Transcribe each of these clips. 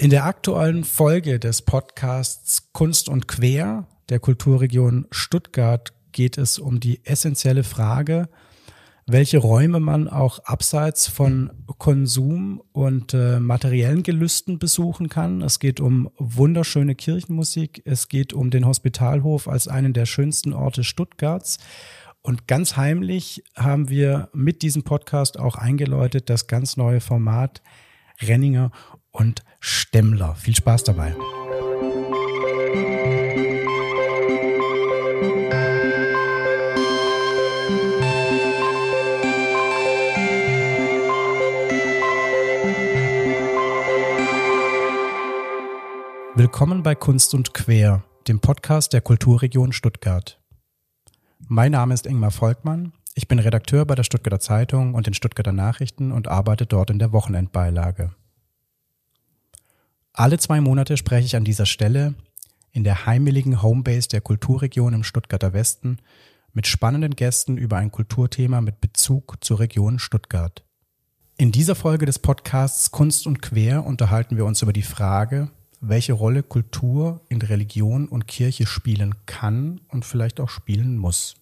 In der aktuellen Folge des Podcasts Kunst und Quer der Kulturregion Stuttgart geht es um die essentielle Frage, welche Räume man auch abseits von Konsum und äh, materiellen Gelüsten besuchen kann. Es geht um wunderschöne Kirchenmusik, es geht um den Hospitalhof als einen der schönsten Orte Stuttgarts. Und ganz heimlich haben wir mit diesem Podcast auch eingeläutet das ganz neue Format Renninger und Stemmler. Viel Spaß dabei. Willkommen bei Kunst und Quer, dem Podcast der Kulturregion Stuttgart. Mein Name ist Ingmar Volkmann. Ich bin Redakteur bei der Stuttgarter Zeitung und den Stuttgarter Nachrichten und arbeite dort in der Wochenendbeilage. Alle zwei Monate spreche ich an dieser Stelle in der heimeligen Homebase der Kulturregion im Stuttgarter Westen mit spannenden Gästen über ein Kulturthema mit Bezug zur Region Stuttgart. In dieser Folge des Podcasts Kunst und Quer unterhalten wir uns über die Frage, welche Rolle Kultur in Religion und Kirche spielen kann und vielleicht auch spielen muss.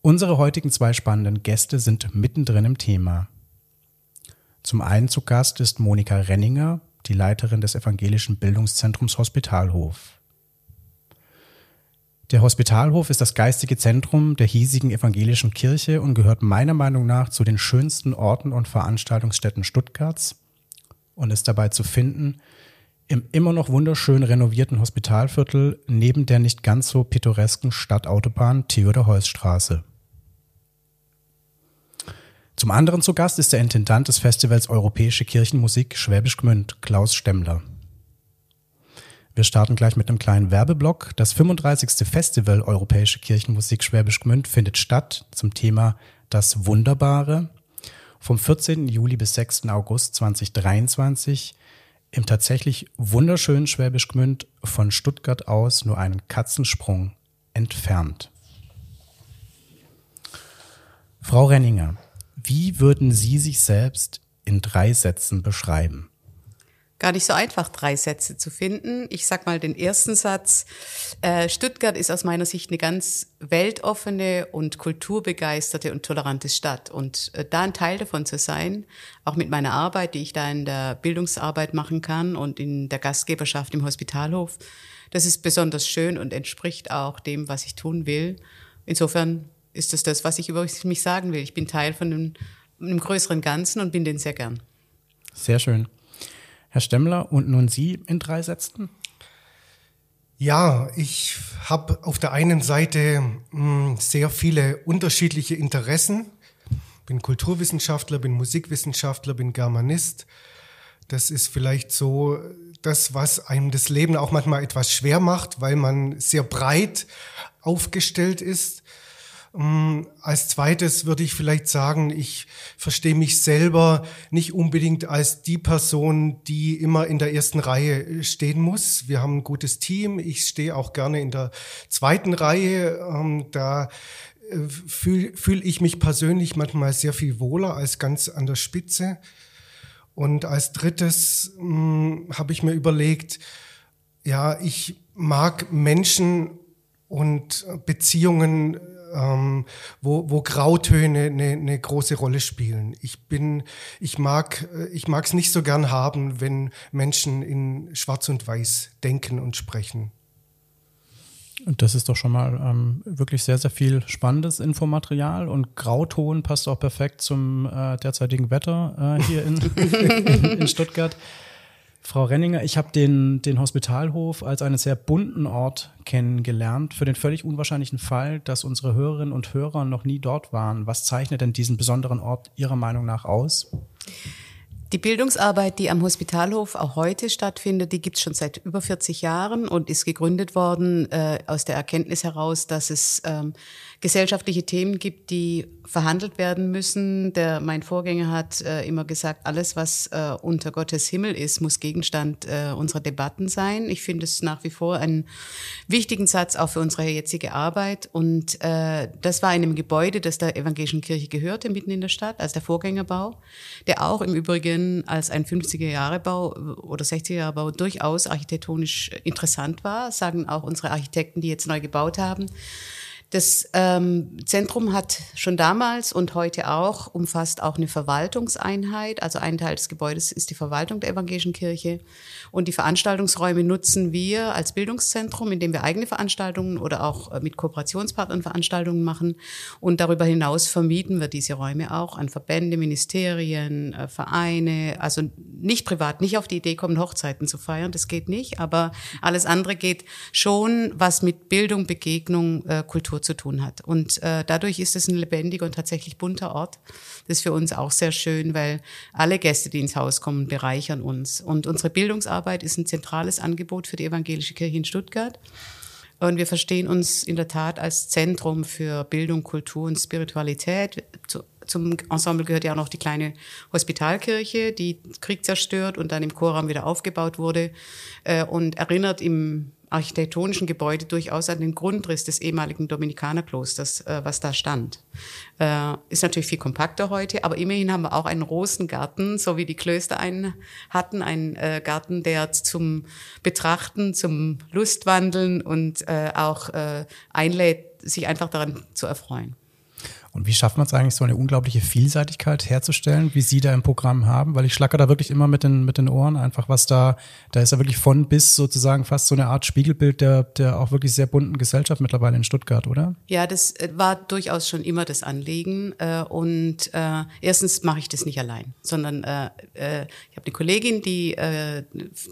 Unsere heutigen zwei spannenden Gäste sind mittendrin im Thema. Zum einen zu Gast ist Monika Renninger, die Leiterin des evangelischen Bildungszentrums Hospitalhof. Der Hospitalhof ist das geistige Zentrum der hiesigen evangelischen Kirche und gehört meiner Meinung nach zu den schönsten Orten und Veranstaltungsstätten Stuttgarts und ist dabei zu finden im immer noch wunderschön renovierten Hospitalviertel neben der nicht ganz so pittoresken Stadtautobahn Theodor-Heuss-Straße. Zum anderen zu Gast ist der Intendant des Festivals Europäische Kirchenmusik Schwäbisch Gmünd, Klaus Stemmler. Wir starten gleich mit einem kleinen Werbeblock. Das 35. Festival Europäische Kirchenmusik Schwäbisch Gmünd findet statt zum Thema Das Wunderbare vom 14. Juli bis 6. August 2023 im tatsächlich wunderschönen Schwäbisch Gmünd von Stuttgart aus nur einen Katzensprung entfernt. Frau Renninger, wie würden Sie sich selbst in drei Sätzen beschreiben? Gar nicht so einfach, drei Sätze zu finden. Ich sag mal den ersten Satz. Äh, Stuttgart ist aus meiner Sicht eine ganz weltoffene und kulturbegeisterte und tolerante Stadt. Und äh, da ein Teil davon zu sein, auch mit meiner Arbeit, die ich da in der Bildungsarbeit machen kann und in der Gastgeberschaft im Hospitalhof, das ist besonders schön und entspricht auch dem, was ich tun will. Insofern ist das das, was ich über mich sagen will. Ich bin Teil von einem, einem größeren Ganzen und bin den sehr gern. Sehr schön. Herr Stemmler, und nun Sie in drei Sätzen? Ja, ich habe auf der einen Seite mh, hm, sehr viele unterschiedliche Interessen. Bin Kulturwissenschaftler, bin Musikwissenschaftler, bin Germanist. Das ist vielleicht so das, was einem das Leben auch manchmal etwas schwer macht, weil man sehr breit aufgestellt ist. Mm, als zweites würde ich vielleicht sagen, ich verstehe mich selber nicht unbedingt als die Person, die immer in der ersten Reihe stehen muss. Wir haben ein gutes Team. Ich stehe auch gerne in der zweiten Reihe. Ähm, da äh, fühle fühl ich mich persönlich manchmal sehr viel wohler als ganz an der Spitze. Und als drittes hm, habe ich mir überlegt, ja, ich mag Menschen und Beziehungen ähm, wo, wo Grautöne eine, eine große Rolle spielen. Ich bin, ich mag, äh, ich mag es nicht so gern haben, wenn Menschen in Schwarz und Weiß denken und sprechen. Und das ist doch schon mal ähm, wirklich sehr, sehr viel spannendes Infomaterial und Grauton passt auch perfekt zum äh, derzeitigen Wetter äh, hier in, in, in Stuttgart. Frau Renninger, ich habe den, den Hospitalhof als einen sehr bunten Ort kennengelernt, für den völlig unwahrscheinlichen Fall, dass unsere Hörerinnen und Hörer noch nie dort waren. Was zeichnet denn diesen besonderen Ort Ihrer Meinung nach aus? Die Bildungsarbeit, die am Hospitalhof auch heute stattfindet, die gibt es schon seit über 40 Jahren und ist gegründet worden äh, aus der Erkenntnis heraus, dass es ähm, gesellschaftliche Themen gibt, die verhandelt werden müssen. Der, mein Vorgänger hat äh, immer gesagt, alles, was äh, unter Gottes Himmel ist, muss Gegenstand äh, unserer Debatten sein. Ich finde es nach wie vor einen wichtigen Satz auch für unsere jetzige Arbeit. Und äh, das war in einem Gebäude, das der evangelischen Kirche gehörte, mitten in der Stadt, als der Vorgängerbau, der auch im Übrigen als ein 50er-Jahre-Bau oder 60er-Jahre-Bau durchaus architektonisch interessant war, sagen auch unsere Architekten, die jetzt neu gebaut haben. Das ähm, Zentrum hat schon damals und heute auch umfasst auch eine Verwaltungseinheit. Also ein Teil des Gebäudes ist die Verwaltung der evangelischen Kirche. Und die Veranstaltungsräume nutzen wir als Bildungszentrum, indem wir eigene Veranstaltungen oder auch äh, mit Kooperationspartnern Veranstaltungen machen. Und darüber hinaus vermieten wir diese Räume auch an Verbände, Ministerien, äh, Vereine. Also nicht privat, nicht auf die Idee kommen, Hochzeiten zu feiern. Das geht nicht. Aber alles andere geht schon, was mit Bildung, Begegnung, äh, Kultur zu tun hat. Und äh, dadurch ist es ein lebendiger und tatsächlich bunter Ort. Das ist für uns auch sehr schön, weil alle Gäste, die ins Haus kommen, bereichern uns. Und unsere Bildungsarbeit ist ein zentrales Angebot für die evangelische Kirche in Stuttgart. Und wir verstehen uns in der Tat als Zentrum für Bildung, Kultur und Spiritualität. zum Ensemble gehört ja auch noch die kleine Hospitalkirche, die Krieg zerstört und dann im Chorraum wieder aufgebaut wurde äh, und erinnert im architektonischen Gebäude durchaus an den Grundriss des ehemaligen Dominikanerklosters, äh, was da stand. Äh, ist natürlich viel kompakter heute, aber immerhin haben wir auch einen Rosengarten, so wie die Klöster einen hatten, einen äh, Garten, der zum Betrachten, zum Lustwandeln und äh, auch äh, einlädt, sich einfach daran zu erfreuen. Und wie schafft man es eigentlich, so eine unglaubliche Vielseitigkeit herzustellen, wie Sie da im Programm haben? Weil ich schlacke da wirklich immer mit den, mit den Ohren einfach, was da, da ist ja wirklich von bis sozusagen fast so eine Art Spiegelbild der, der auch wirklich sehr bunten Gesellschaft mittlerweile in Stuttgart, oder? Ja, das äh, war durchaus schon immer das Anliegen. Äh, und äh, erstens mache ich das nicht allein, sondern ich habe eine Kollegin, die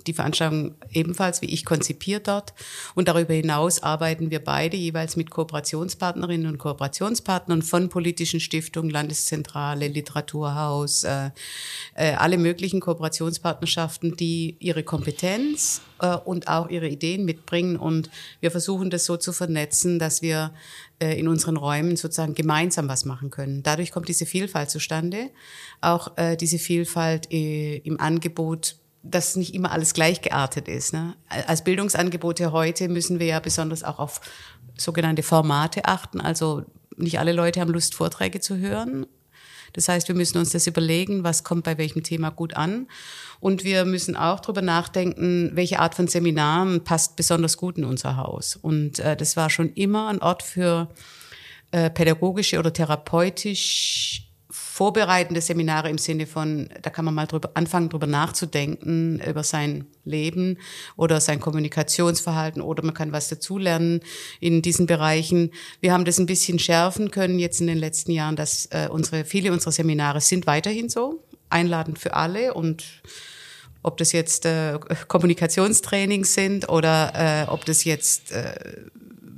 die Veranstaltung ebenfalls wie ich konzipiert dort. Und darüber hinaus arbeiten wir beide jeweils mit Kooperationspartnerinnen und Kooperationspartnern von politischen Stiftungen, Landeszentrale, Literaturhaus, äh, äh, alle möglichen Kooperationspartnerschaften, die ihre Kompetenz äh, und auch ihre Ideen mitbringen. Und wir versuchen das so zu vernetzen, dass wir äh, in unseren Räumen sozusagen gemeinsam was machen können. Dadurch kommt diese Vielfalt zustande. Auch äh, diese Vielfalt im Angebot dass nicht immer alles gleich geartet ist. Ne? Als Bildungsangebote heute müssen wir ja besonders auch auf sogenannte Formate achten, also nicht alle Leute haben Lust, Vorträge zu hören. Das heißt, wir müssen uns das überlegen, was kommt bei welchem Thema gut an. Und wir müssen auch darüber nachdenken, welche Art von Seminaren passt besonders gut in unser Haus. Und äh, das war schon immer ein Ort für äh, pädagogische oder therapeutisch vorbereitende Seminare im Sinne von, da kann man mal drüber, anfangen, drüber nachzudenken, über sein Leben oder sein Kommunikationsverhalten oder man kann was dazulernen in diesen Bereichen. Wir haben das ein bisschen schärfen können jetzt in den letzten Jahren, dass äh, unsere, viele unserer Seminare sind weiterhin so, einladend für alle und ob das jetzt äh, Kommunikationstrainings sind oder äh, ob das jetzt äh,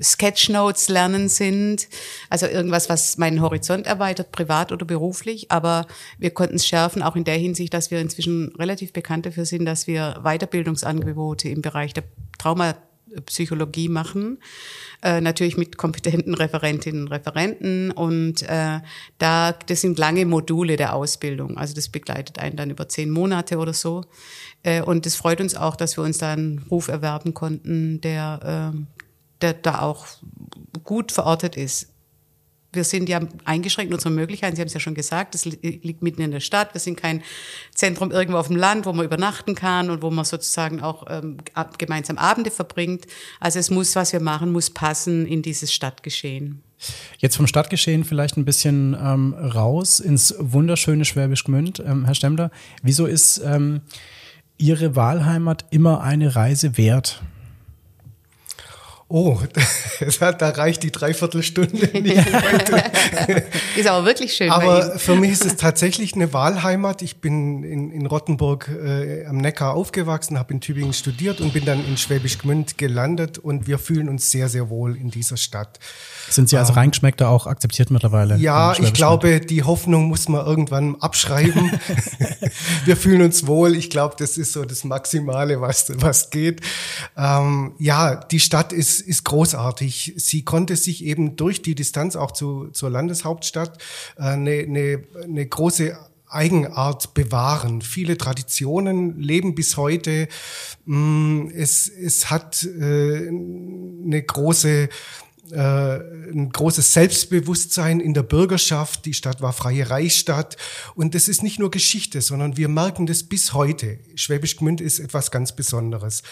Sketchnotes lernen sind. Also irgendwas, was meinen Horizont erweitert, privat oder beruflich. Aber wir konnten es schärfen, auch in der Hinsicht, dass wir inzwischen relativ bekannt dafür sind, dass wir Weiterbildungsangebote im Bereich der Traumapsychologie machen. Äh, natürlich mit kompetenten Referentinnen und Referenten. Und äh, da, das sind lange Module der Ausbildung. Also das begleitet einen dann über zehn Monate oder so. Äh, und es freut uns auch, dass wir uns da einen Ruf erwerben konnten, der, äh, der da auch gut verortet ist. Wir sind ja eingeschränkt in unseren Möglichkeiten. Sie haben es ja schon gesagt, das liegt mitten in der Stadt. Wir sind kein Zentrum irgendwo auf dem Land, wo man übernachten kann und wo man sozusagen auch ähm, gemeinsam Abende verbringt. Also es muss, was wir machen, muss passen in dieses Stadtgeschehen. Jetzt vom Stadtgeschehen vielleicht ein bisschen ähm, raus ins wunderschöne Schwäbisch Gmünd. Ähm, Herr Stemmler, wieso ist ähm, Ihre Wahlheimat immer eine Reise wert? Oh, da reicht die Dreiviertelstunde nicht. ist aber wirklich schön. Aber für mich ist es tatsächlich eine Wahlheimat. Ich bin in, in Rottenburg äh, am Neckar aufgewachsen, habe in Tübingen studiert und bin dann in Schwäbisch Gmünd gelandet und wir fühlen uns sehr, sehr wohl in dieser Stadt. Sind Sie als ähm, Reingeschmeckter auch akzeptiert mittlerweile? Ja, ich glaube, die Hoffnung muss man irgendwann abschreiben. wir fühlen uns wohl. Ich glaube, das ist so das Maximale, was, was geht. Ähm, ja, die Stadt ist ist großartig. Sie konnte sich eben durch die Distanz auch zu, zur Landeshauptstadt äh, eine, eine, eine große Eigenart bewahren. Viele Traditionen leben bis heute. Mm, es, es hat äh, eine große ein großes Selbstbewusstsein in der Bürgerschaft. Die Stadt war freie Reichsstadt. Und das ist nicht nur Geschichte, sondern wir merken das bis heute. Schwäbisch Gmünd ist etwas ganz Besonderes.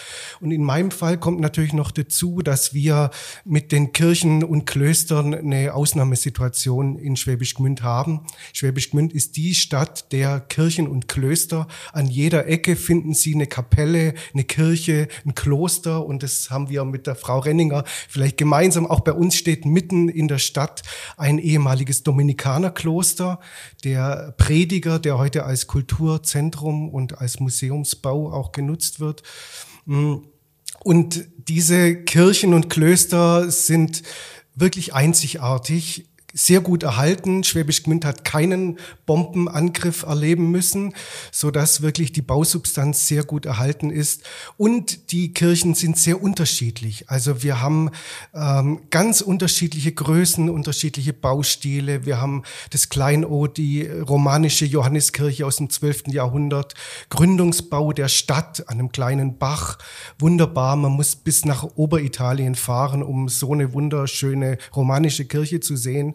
Und in meinem Fall kommt natürlich noch dazu, dass wir mit den Kirchen und Klöstern eine Ausnahmesituation in Schwäbisch Gmünd haben. Schwäbisch Gmünd ist die Stadt der Kirchen und Klöster. An jeder Ecke finden Sie eine Kapelle, eine Kirche, ein Kloster. Und das haben wir mit der Frau Renninger vielleicht gemeinsam. Auch bei uns steht mitten in der Stadt ein ehemaliges Dominikanerkloster. Der Prediger, der heute als Kulturzentrum und als Museumsbau auch genutzt wird. Und diese Kirchen und Klöster sind wirklich einzigartig sehr gut erhalten. Schwäbisch Gmünd hat keinen Bombenangriff erleben müssen, so dass wirklich die Bausubstanz sehr gut erhalten ist. Und die Kirchen sind sehr unterschiedlich. Also wir haben ähm, ganz unterschiedliche Größen, unterschiedliche Baustile. Wir haben das Kleinod, die romanische Johanneskirche aus dem 12. Jahrhundert, Gründungsbau der Stadt an einem kleinen Bach. Wunderbar, man muss bis nach Oberitalien fahren, um so eine wunderschöne romanische Kirche zu sehen.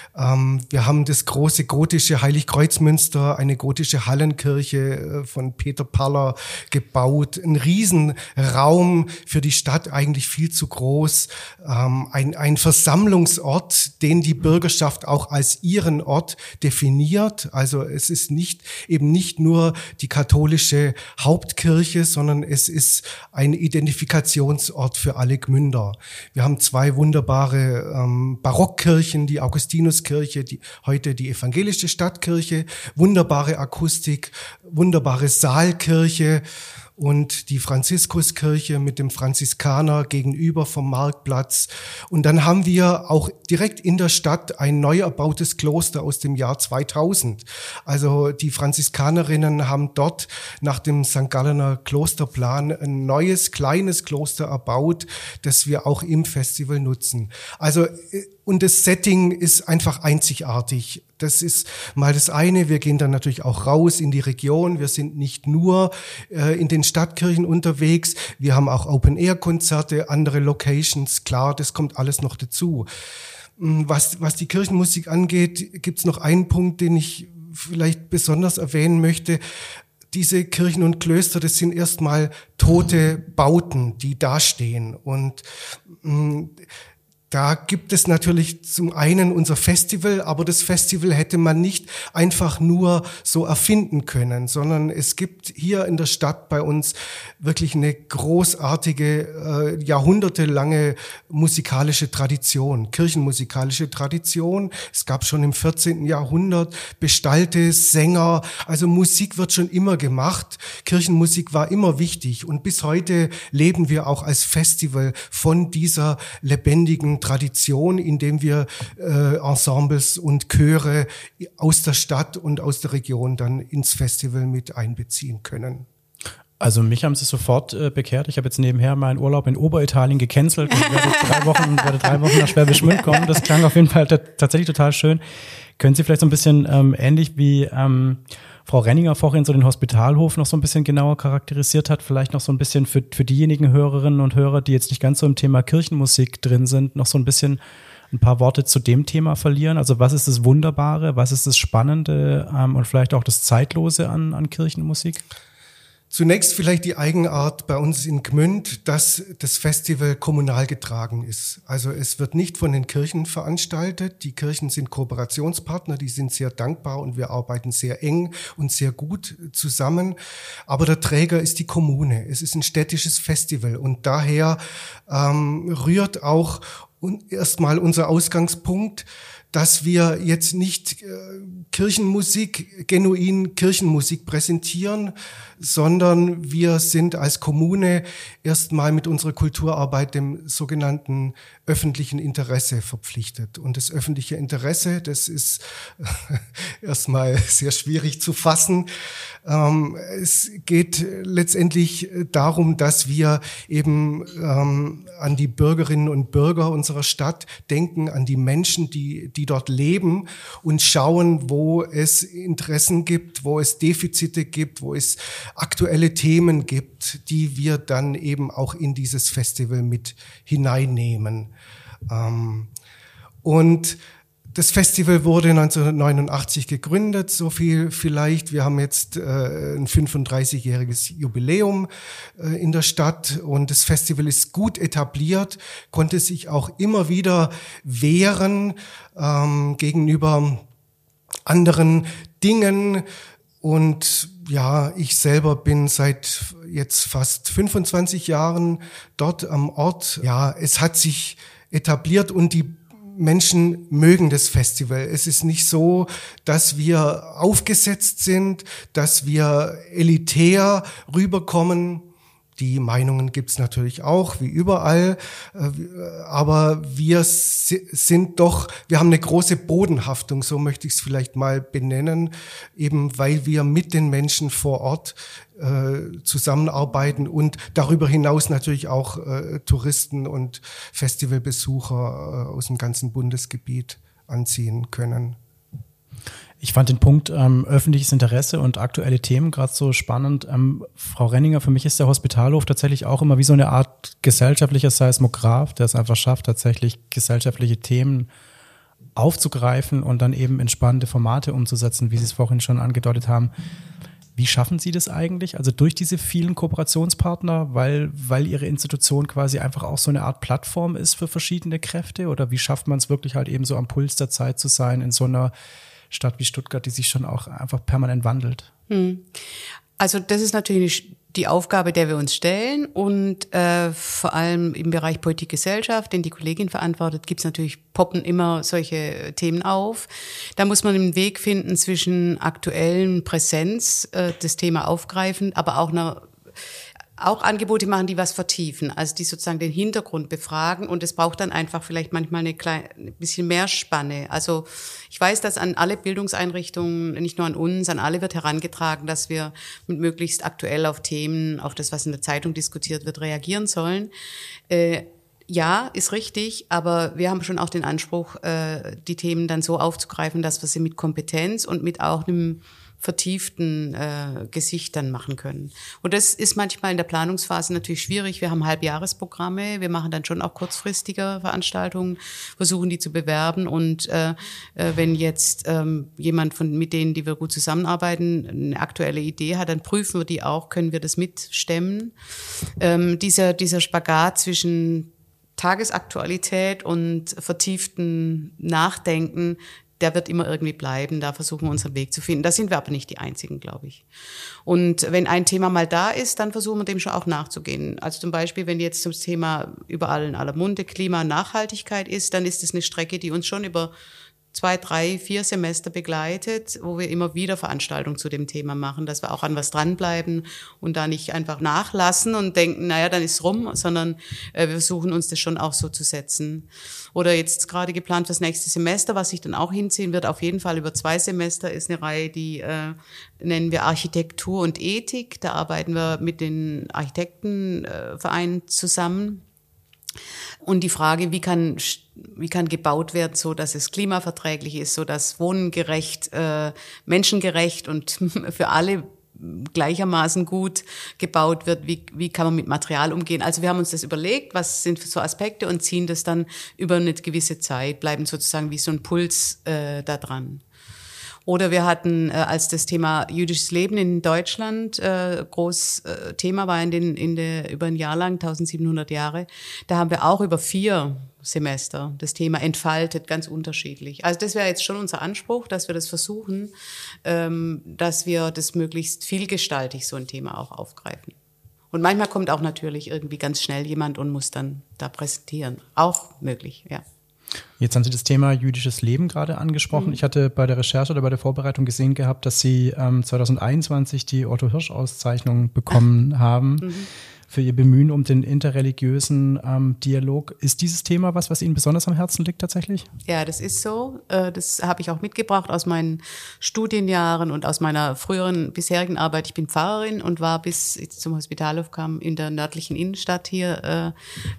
wir haben das große gotische Heiligkreuzmünster, eine gotische Hallenkirche äh, von Peter Paller gebaut. Ein Riesenraum für die Stadt, eigentlich viel zu groß. Ähm, ein, ein Versammlungsort, den die Bürgerschaft auch als ihren Ort definiert. Also es ist nicht, eben nicht nur die katholische Hauptkirche, sondern es ist ein Identifikationsort für alle Gmünder. Wir haben zwei wunderbare ähm, Barockkirchen, die Augustinuskirche, die, heute die evangelische Stadtkirche, wunderbare Akustik, wunderbare Saalkirche und die Franziskuskirche mit dem Franziskaner gegenüber vom Marktplatz. Und dann haben wir auch direkt in der Stadt ein neu erbautes Kloster aus dem Jahr 2000. Also die Franziskanerinnen haben dort nach dem St. Gallener Klosterplan ein neues kleines Kloster erbaut, das wir auch im Festival nutzen. Also äh, und das Setting ist einfach einzigartig. Das ist mal das eine. Wir gehen dann natürlich auch raus in die Region. Wir sind nicht nur äh, in den Stadtkirchen unterwegs. Wir haben auch Open-Air-Konzerte, andere Locations. Klar, das kommt alles noch dazu. Hm, was, was die Kirchenmusik angeht, gibt es noch einen Punkt, den ich vielleicht besonders erwähnen möchte diese Kirchen und Klöster, das sind erstmal tote Bauten, die dastehen. Und mh, hm, da gibt es natürlich zum einen unser Festival, aber das Festival hätte man nicht einfach nur so erfinden können, sondern es gibt hier in der Stadt bei uns wirklich eine großartige, äh, jahrhundertelange musikalische Tradition, kirchenmusikalische Tradition. Es gab schon im 14. Jahrhundert Bestalte, Sänger, also Musik wird schon immer gemacht. Kirchenmusik war immer wichtig und bis heute leben wir auch als Festival von dieser lebendigen Tradition, indem wir äh, Ensembles und Chöre aus der Stadt und aus der Region dann ins Festival mit einbeziehen können. Also mich haben sie sofort äh, bekehrt. Ich habe jetzt nebenher meinen Urlaub in Oberitalien gecancelt und werde drei Wochen, werde drei Wochen nach Schwäbisch Gmünd kommen. Das klang auf jeden Fall tatsächlich total schön. Können Sie vielleicht so ein bisschen ähm, ähnlich wie ähm, Frau Renninger vorhin so den Hospitalhof noch so ein bisschen genauer charakterisiert hat, vielleicht noch so ein bisschen für, für diejenigen Hörerinnen und Hörer, die jetzt nicht ganz so im Thema Kirchenmusik drin sind, noch so ein bisschen ein paar Worte zu dem Thema verlieren. Also was ist das Wunderbare, was ist das Spannende ähm, und vielleicht auch das Zeitlose an, an Kirchenmusik? Zunächst vielleicht die Eigenart bei uns in Gmünd, dass das Festival kommunal getragen ist. Also es wird nicht von den Kirchen veranstaltet. Die Kirchen sind Kooperationspartner, die sind sehr dankbar und wir arbeiten sehr eng und sehr gut zusammen. Aber der Träger ist die Kommune. Es ist ein städtisches Festival und daher ähm, rührt auch erstmal unser Ausgangspunkt dass wir jetzt nicht äh, Kirchenmusik, genuin Kirchenmusik präsentieren, sondern wir sind als Kommune erstmal mit unserer Kulturarbeit dem sogenannten öffentlichen Interesse verpflichtet. Und das öffentliche Interesse, das ist erstmal sehr schwierig zu fassen. Ähm, es geht letztendlich darum, dass wir eben ähm, an die Bürgerinnen und Bürger unserer Stadt denken, an die Menschen, die, die dort leben und schauen, wo es Interessen gibt, wo es Defizite gibt, wo es aktuelle Themen gibt, die wir dann eben auch in dieses Festival mit hineinnehmen. Ähm, und das Festival wurde 1989 gegründet, so viel vielleicht. Wir haben jetzt äh, ein 35-jähriges Jubiläum äh, in der Stadt und das Festival ist gut etabliert, konnte sich auch immer wieder wehren ähm, gegenüber anderen Dingen. Und ja, ich selber bin seit jetzt fast 25 Jahren dort am Ort. Ja, es hat sich etabliert und die Menschen mögen das Festival. Es ist nicht so, dass wir aufgesetzt sind, dass wir elitär rüberkommen. Die Meinungen gibt's natürlich auch, wie überall, äh, aber wir sind doch, wir haben eine große Bodenhaftung, so möchte ich es vielleicht mal benennen, eben weil wir mit den Menschen vor Ort äh, zusammenarbeiten und darüber hinaus natürlich auch äh, Touristen und Festivalbesucher äh, aus dem ganzen Bundesgebiet anziehen können. Ich fand den Punkt ähm, öffentliches Interesse und aktuelle Themen gerade so spannend. Ähm, Frau Renninger, für mich ist der Hospitalhof tatsächlich auch immer wie so eine Art gesellschaftlicher Seismograph, der es einfach schafft, tatsächlich gesellschaftliche Themen aufzugreifen und dann eben in spannende Formate umzusetzen, wie Sie es vorhin schon angedeutet haben. Wie schaffen Sie das eigentlich? Also durch diese vielen Kooperationspartner, weil, weil Ihre Institution quasi einfach auch so eine Art Plattform ist für verschiedene Kräfte? Oder wie schafft man es wirklich halt eben so am Puls der Zeit zu sein in so einer Stadt wie Stuttgart, die sich schon auch einfach permanent wandelt. Hm. Also das ist natürlich die Aufgabe, der wir uns stellen. Und äh, vor allem im Bereich Politik Gesellschaft, den die Kollegin verantwortet, gibt's natürlich, poppen immer solche Themen auf. Da muss man einen Weg finden zwischen aktuellen Präsenz, äh, das Thema aufgreifen, aber auch einer auch Angebote machen, die was vertiefen, also die sozusagen den Hintergrund befragen und es braucht dann einfach vielleicht manchmal eine kleine, ein bisschen mehr Spanne. Also ich weiß, dass an alle Bildungseinrichtungen, nicht nur an uns, an alle wird herangetragen, dass wir mit möglichst aktuell auf Themen, auf das, was in der Zeitung diskutiert wird, reagieren sollen. Äh, ja, ist richtig, aber wir haben schon auch den Anspruch, äh, die Themen dann so aufzugreifen, dass wir sie mit Kompetenz und mit auch einem vertieften äh, Gesichtern machen können. Und das ist manchmal in der Planungsphase natürlich schwierig. Wir haben Halbjahresprogramme, wir machen dann schon auch kurzfristige Veranstaltungen, versuchen die zu bewerben. Und äh, äh, wenn jetzt ähm, jemand von mit denen, die wir gut zusammenarbeiten, eine aktuelle Idee hat, dann prüfen wir die auch, können wir das mitstemmen. Ähm, dieser, dieser Spagat zwischen Tagesaktualität und vertieften Nachdenken, der wird immer irgendwie bleiben. Da versuchen wir unseren Weg zu finden. Da sind wir aber nicht die Einzigen, glaube ich. Und wenn ein Thema mal da ist, dann versuchen wir dem schon auch nachzugehen. Also zum Beispiel, wenn jetzt zum Thema überall in aller Munde Klima, Nachhaltigkeit ist, dann ist es eine Strecke, die uns schon über zwei, drei, vier Semester begleitet, wo wir immer wieder Veranstaltungen zu dem Thema machen, dass wir auch an was dranbleiben und da nicht einfach nachlassen und denken, naja, dann ist rum, sondern äh, wir versuchen uns das schon auch so zu setzen. Oder jetzt gerade geplant fürs nächste Semester, was sich dann auch hinziehen wird, auf jeden Fall über zwei Semester, ist eine Reihe, die äh, nennen wir Architektur und Ethik. Da arbeiten wir mit den Architektenvereinen äh, zusammen und die Frage, wie kann, wie kann gebaut werden, so dass es klimaverträglich ist, so dass Wohnen gerecht, äh, menschengerecht und für alle gleichermaßen gut gebaut wird, wie, wie kann man mit Material umgehen. Also wir haben uns das überlegt, was sind so Aspekte und ziehen das dann über eine gewisse Zeit, bleiben sozusagen wie so ein Puls äh, da dran. Oder wir hatten, äh, als das Thema jüdisches Leben in Deutschland äh, groß äh, Thema war in den, in der, über ein Jahr lang, 1700 Jahre, da haben wir auch über vier Semester das Thema entfaltet, ganz unterschiedlich. Also das wäre jetzt schon unser Anspruch, dass wir das versuchen, ähm, dass wir das möglichst vielgestaltig so ein Thema auch aufgreifen. Und manchmal kommt auch natürlich irgendwie ganz schnell jemand und muss dann da präsentieren. Auch möglich, ja. Jetzt haben Sie das Thema jüdisches Leben gerade angesprochen. Mhm. Ich hatte bei der Recherche oder bei der Vorbereitung gesehen gehabt, dass Sie ähm, 2021 die Otto Hirsch Auszeichnung bekommen haben. Mhm für Ihr Bemühen um den interreligiösen ähm, Dialog. Ist dieses Thema was, was Ihnen besonders am Herzen liegt tatsächlich? Ja, das ist so. Äh, das habe ich auch mitgebracht aus meinen Studienjahren und aus meiner früheren bisherigen Arbeit. Ich bin Pfarrerin und war bis ich zum Hospitalhof kam in der nördlichen Innenstadt hier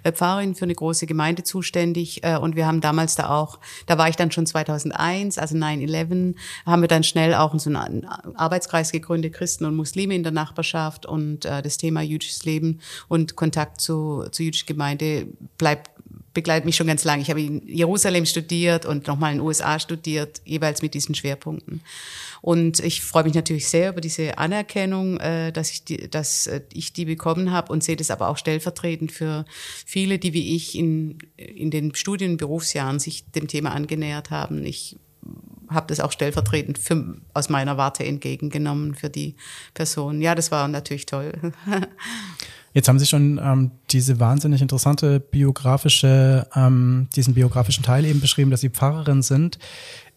äh, Pfarrerin für eine große Gemeinde zuständig. Äh, und wir haben damals da auch, da war ich dann schon 2001, also 9-11, haben wir dann schnell auch so einen Arbeitskreis gegründet, Christen und Muslime in der Nachbarschaft und das Thema jüdisches Leben und Kontakt zu, zur jüdischen Gemeinde bleibt begleitet mich schon ganz lange. Ich habe in Jerusalem studiert und nochmal in den USA studiert, jeweils mit diesen Schwerpunkten. Und ich freue mich natürlich sehr über diese Anerkennung, äh, dass ich die, dass äh, ich die bekommen habe und sehe das aber auch stellvertretend für viele, die wie ich in, in den Studien- und Berufsjahren sich dem Thema angenähert haben. Ich habe das auch stellvertretend für, aus meiner Warte entgegengenommen für die Person. Ja, das war natürlich toll. Jetzt haben Sie schon ähm, diese wahnsinnig interessante biografische, ähm, diesen biografischen Teil eben beschrieben, dass Sie Pfarrerin sind.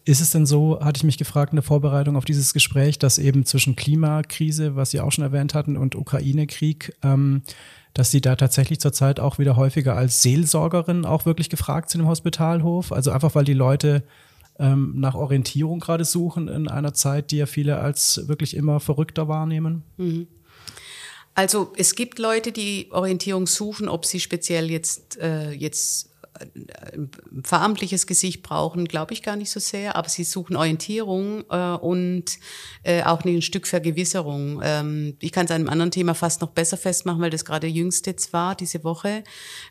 Ist es denn so, hatte ich mich gefragt in der Vorbereitung auf dieses Gespräch, dass eben zwischen Klimakrise, was Sie auch schon erwähnt hatten, und Ukraine-Krieg, ähm, dass Sie da tatsächlich zurzeit auch wieder häufiger als Seelsorgerin auch wirklich gefragt sind im Hospitalhof? Also einfach, weil die Leute ähm, nach Orientierung gerade suchen in einer Zeit, die ja viele als wirklich immer verrückter wahrnehmen? Mhm. Also es gibt Leute, die Orientierung suchen, ob sie speziell jetzt, äh, jetzt ein veramtliches Gesicht brauchen, glaube ich gar nicht so sehr, aber sie suchen Orientierung äh, und äh, auch ein Stück Vergewisserung. Ähm, ich kann es an einem anderen Thema fast noch besser festmachen, weil das gerade jüngst jetzt war. Diese Woche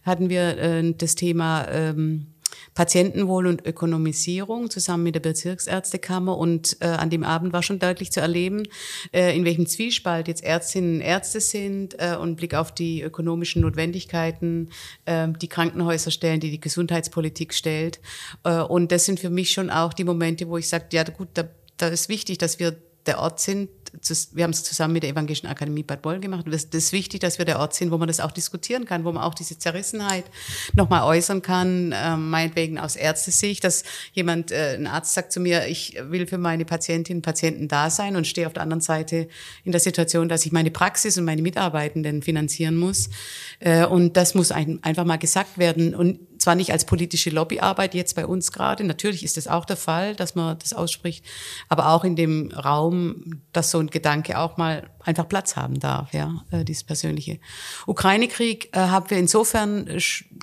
hatten wir äh, das Thema ähm, Patientenwohl und Ökonomisierung zusammen mit der Bezirksärztekammer. Und äh, an dem Abend war schon deutlich zu erleben, äh, in welchem Zwiespalt jetzt Ärztinnen und Ärzte sind äh, und Blick auf die ökonomischen Notwendigkeiten, äh, die Krankenhäuser stellen, die die Gesundheitspolitik stellt. Äh, und das sind für mich schon auch die Momente, wo ich sage, ja gut, da, da ist wichtig, dass wir der Ort sind, wir haben es zusammen mit der Evangelischen Akademie Bad Boll gemacht. Das ist wichtig, dass wir der Ort sind, wo man das auch diskutieren kann, wo man auch diese Zerrissenheit nochmal äußern kann, äh, meinetwegen aus Ärztesicht, dass jemand, äh, ein Arzt sagt zu mir, ich will für meine Patientinnen und Patienten da sein und stehe auf der anderen Seite in der Situation, dass ich meine Praxis und meine Mitarbeitenden finanzieren muss. Äh, und das muss ein, einfach mal gesagt werden. Und zwar nicht als politische Lobbyarbeit jetzt bei uns gerade, natürlich ist das auch der Fall, dass man das ausspricht, aber auch in dem Raum, dass so ein Gedanke auch mal einfach Platz haben darf, ja, äh, dieses persönliche. Ukraine-Krieg äh, haben wir insofern,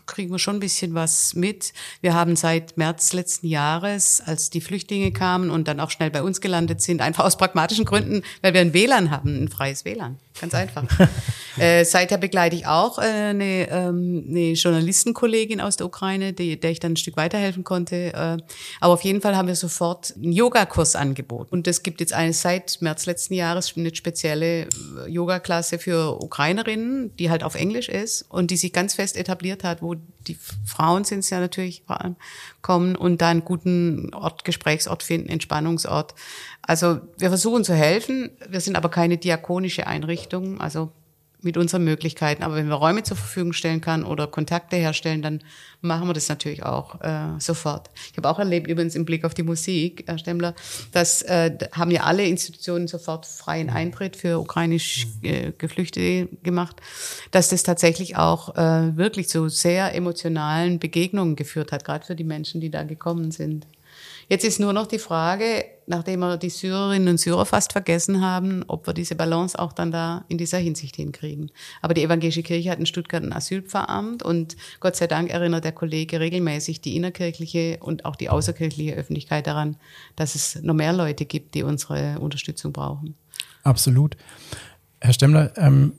kriegen wir schon ein bisschen was mit. Wir haben seit März letzten Jahres, als die Flüchtlinge kamen und dann auch schnell bei uns gelandet sind, einfach aus pragmatischen Gründen, weil wir ein WLAN haben, ein freies WLAN. Ganz einfach. äh, seither begleite ich auch äh, eine, ähm, eine Journalistenkollegin aus der Ukraine, die, der ich dann ein Stück weiterhelfen konnte. Äh, aber auf jeden Fall haben wir sofort einen Yogakurs angeboten. Und es gibt jetzt eine seit März letzten Jahres eine spezielle Yoga-Klasse für Ukrainerinnen, die halt auf Englisch ist und die sich ganz fest etabliert hat, wo die Frauen sind es ja natürlich vor allem, kommen und da einen guten Ort, Gesprächsort finden, Entspannungsort. Also wir versuchen zu helfen, wir sind aber keine diakonische Einrichtung, also mit unseren Möglichkeiten. Aber wenn wir Räume zur Verfügung stellen kann oder Kontakte herstellen, dann machen wir das natürlich auch äh, sofort. Ich habe auch erlebt, übrigens im Blick auf die Musik, Herr Stemmler, das äh, haben ja alle Institutionen sofort freien Eintritt für ukrainisch äh, Geflüchtete gemacht, dass das tatsächlich auch äh, wirklich zu sehr emotionalen Begegnungen geführt hat, gerade für die Menschen, die da gekommen sind. Jetzt ist nur noch die Frage, nachdem wir die Syrerinnen und Syrer fast vergessen haben, ob wir diese Balance auch dann da in dieser Hinsicht hinkriegen. Aber die evangelische Kirche hat in Stuttgart ein Asylpfarramt und Gott sei Dank erinnert der Kollege regelmäßig die innerkirchliche und auch die außerkirchliche Öffentlichkeit daran, dass es noch mehr Leute gibt, die unsere Unterstützung brauchen. Absolut. Herr Stemmler, ähm,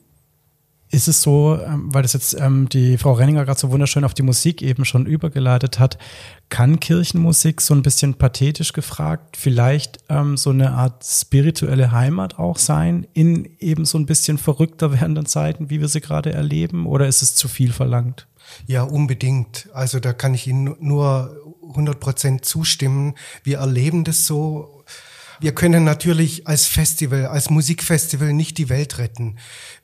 ist es so, ähm, weil das jetzt ähm, die Frau Renninger gerade so wunderschön auf die Musik eben schon übergeleitet hat, kann Kirchenmusik so ein bisschen pathetisch gefragt vielleicht ähm, so eine Art spirituelle Heimat auch sein in eben so ein bisschen verrückter werdenden Zeiten, wie wir sie gerade erleben, oder ist es zu viel verlangt? Ja, unbedingt. Also da kann ich Ihnen nur 100 Prozent zustimmen. Wir erleben das so wir können natürlich als Festival, als Musikfestival nicht die Welt retten.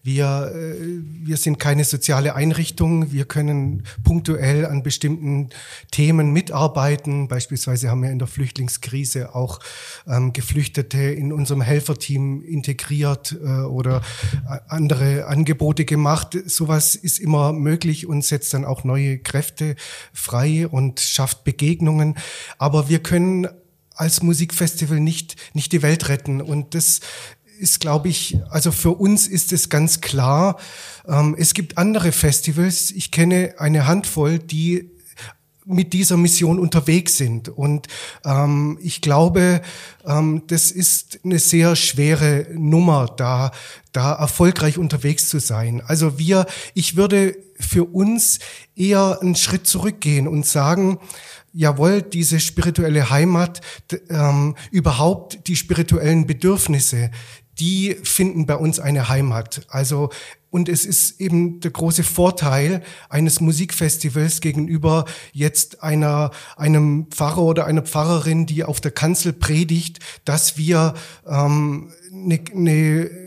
Wir, äh, wir sind keine soziale Einrichtung. Wir können punktuell an bestimmten Themen mitarbeiten. Beispielsweise haben wir in der Flüchtlingskrise auch ähm, Geflüchtete in unserem Helferteam integriert äh, oder äh, andere Angebote gemacht. Sowas ist immer möglich und setzt dann auch neue Kräfte frei und schafft Begegnungen. Aber wir können als Musikfestival nicht, nicht die Welt retten. Und das ist, glaube ich, also für uns ist es ganz klar. Ähm, es gibt andere Festivals. Ich kenne eine Handvoll, die mit dieser Mission unterwegs sind. Und ähm, ich glaube, ähm, das ist eine sehr schwere Nummer, da, da erfolgreich unterwegs zu sein. Also wir, ich würde für uns eher einen Schritt zurückgehen und sagen, jawohl, diese spirituelle Heimat, ähm, überhaupt die spirituellen Bedürfnisse, die finden bei uns eine Heimat. Also und es ist eben der große Vorteil eines Musikfestivals gegenüber jetzt einer, einem Pfarrer oder einer Pfarrerin, die auf der Kanzel predigt, dass wir ähm, eine, eine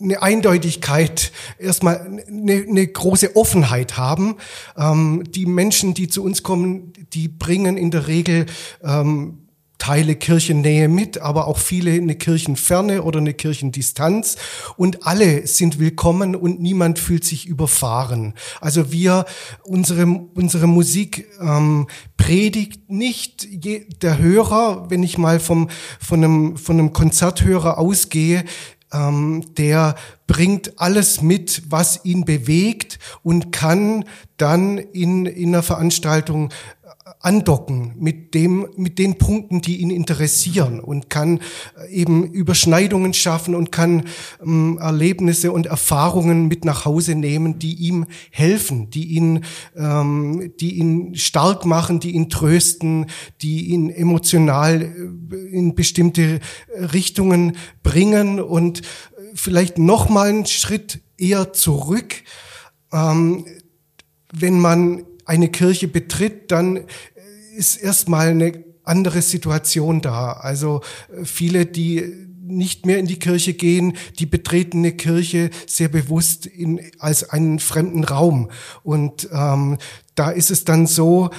eine Eindeutigkeit, erstmal eine, eine große Offenheit haben. Ähm, die Menschen, die zu uns kommen, die bringen in der Regel ähm, Teile Kirchennähe mit, aber auch viele eine Kirchenferne oder eine Kirchendistanz. Und alle sind willkommen und niemand fühlt sich überfahren. Also wir, unsere, unsere Musik ähm, predigt nicht je, der Hörer, wenn ich mal vom, von, einem, von einem Konzerthörer ausgehe, ähm, der bringt alles mit, was ihn bewegt und kann dann in, in einer Veranstaltung andocken mit dem, mit den Punkten, die ihn interessieren und kann äh, eben Überschneidungen schaffen und kann ähm, Erlebnisse und Erfahrungen mit nach Hause nehmen, die ihm helfen, die ihn, ähm, die ihn stark machen, die ihn trösten, die ihn emotional äh, in bestimmte Richtungen bringen und äh, vielleicht noch mal einen Schritt eher zurück. Ähm, wenn man eine Kirche betritt, dann ist erstmal eine andere Situation da. Also äh, viele, die nicht mehr in die Kirche gehen, die betreten eine Kirche sehr bewusst in, als einen fremden Raum. Und ähm, da ist es dann so,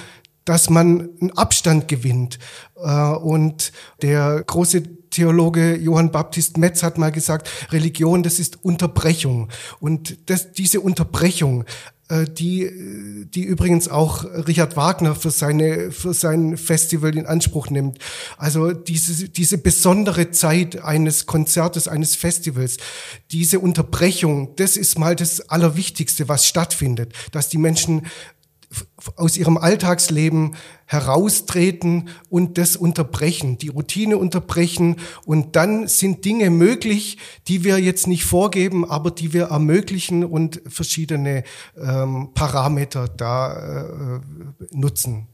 dass man einen Abstand gewinnt. Äh, und der große Theologe Johann Baptist Metz hat mal gesagt, Religion, das ist Unterbrechung. Und das, diese Unterbrechung äh, die, die übrigens auch Richard Wagner für seine, für sein Festival in Anspruch nimmt. Also diese, diese besondere Zeit eines Konzertes, eines Festivals, diese Unterbrechung, das ist mal das Allerwichtigste, was stattfindet, dass die Menschen aus ihrem Alltagsleben heraustreten und das unterbrechen, die Routine unterbrechen und dann sind Dinge möglich, die wir jetzt nicht vorgeben, aber die wir ermöglichen und verschiedene ähm, Parameter da äh, nutzen.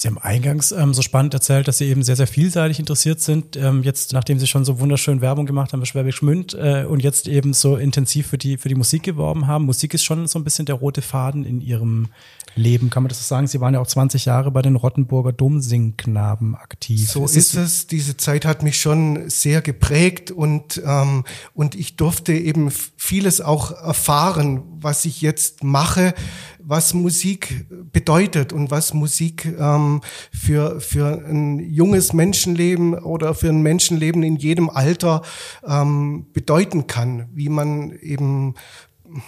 Sie haben eingangs ähm, so spannend erzählt, dass Sie eben sehr, sehr vielseitig interessiert sind. Ähm, jetzt, nachdem Sie schon so wunderschön Werbung gemacht haben für Schwäbisch Münd äh, und jetzt eben so intensiv für die, für die Musik geworben haben. Musik ist schon so ein bisschen der rote Faden in Ihrem Leben. Kann man das so sagen? Sie waren ja auch 20 Jahre bei den Rottenburger Domsingknaben aktiv. So ist, ist es. Diese Zeit hat mich schon sehr geprägt und, ähm, und ich durfte eben vieles auch erfahren, was ich jetzt mache was Musik bedeutet und was Musik ähm, für, für ein junges Menschenleben oder für ein Menschenleben in jedem Alter ähm, bedeuten kann, wie man eben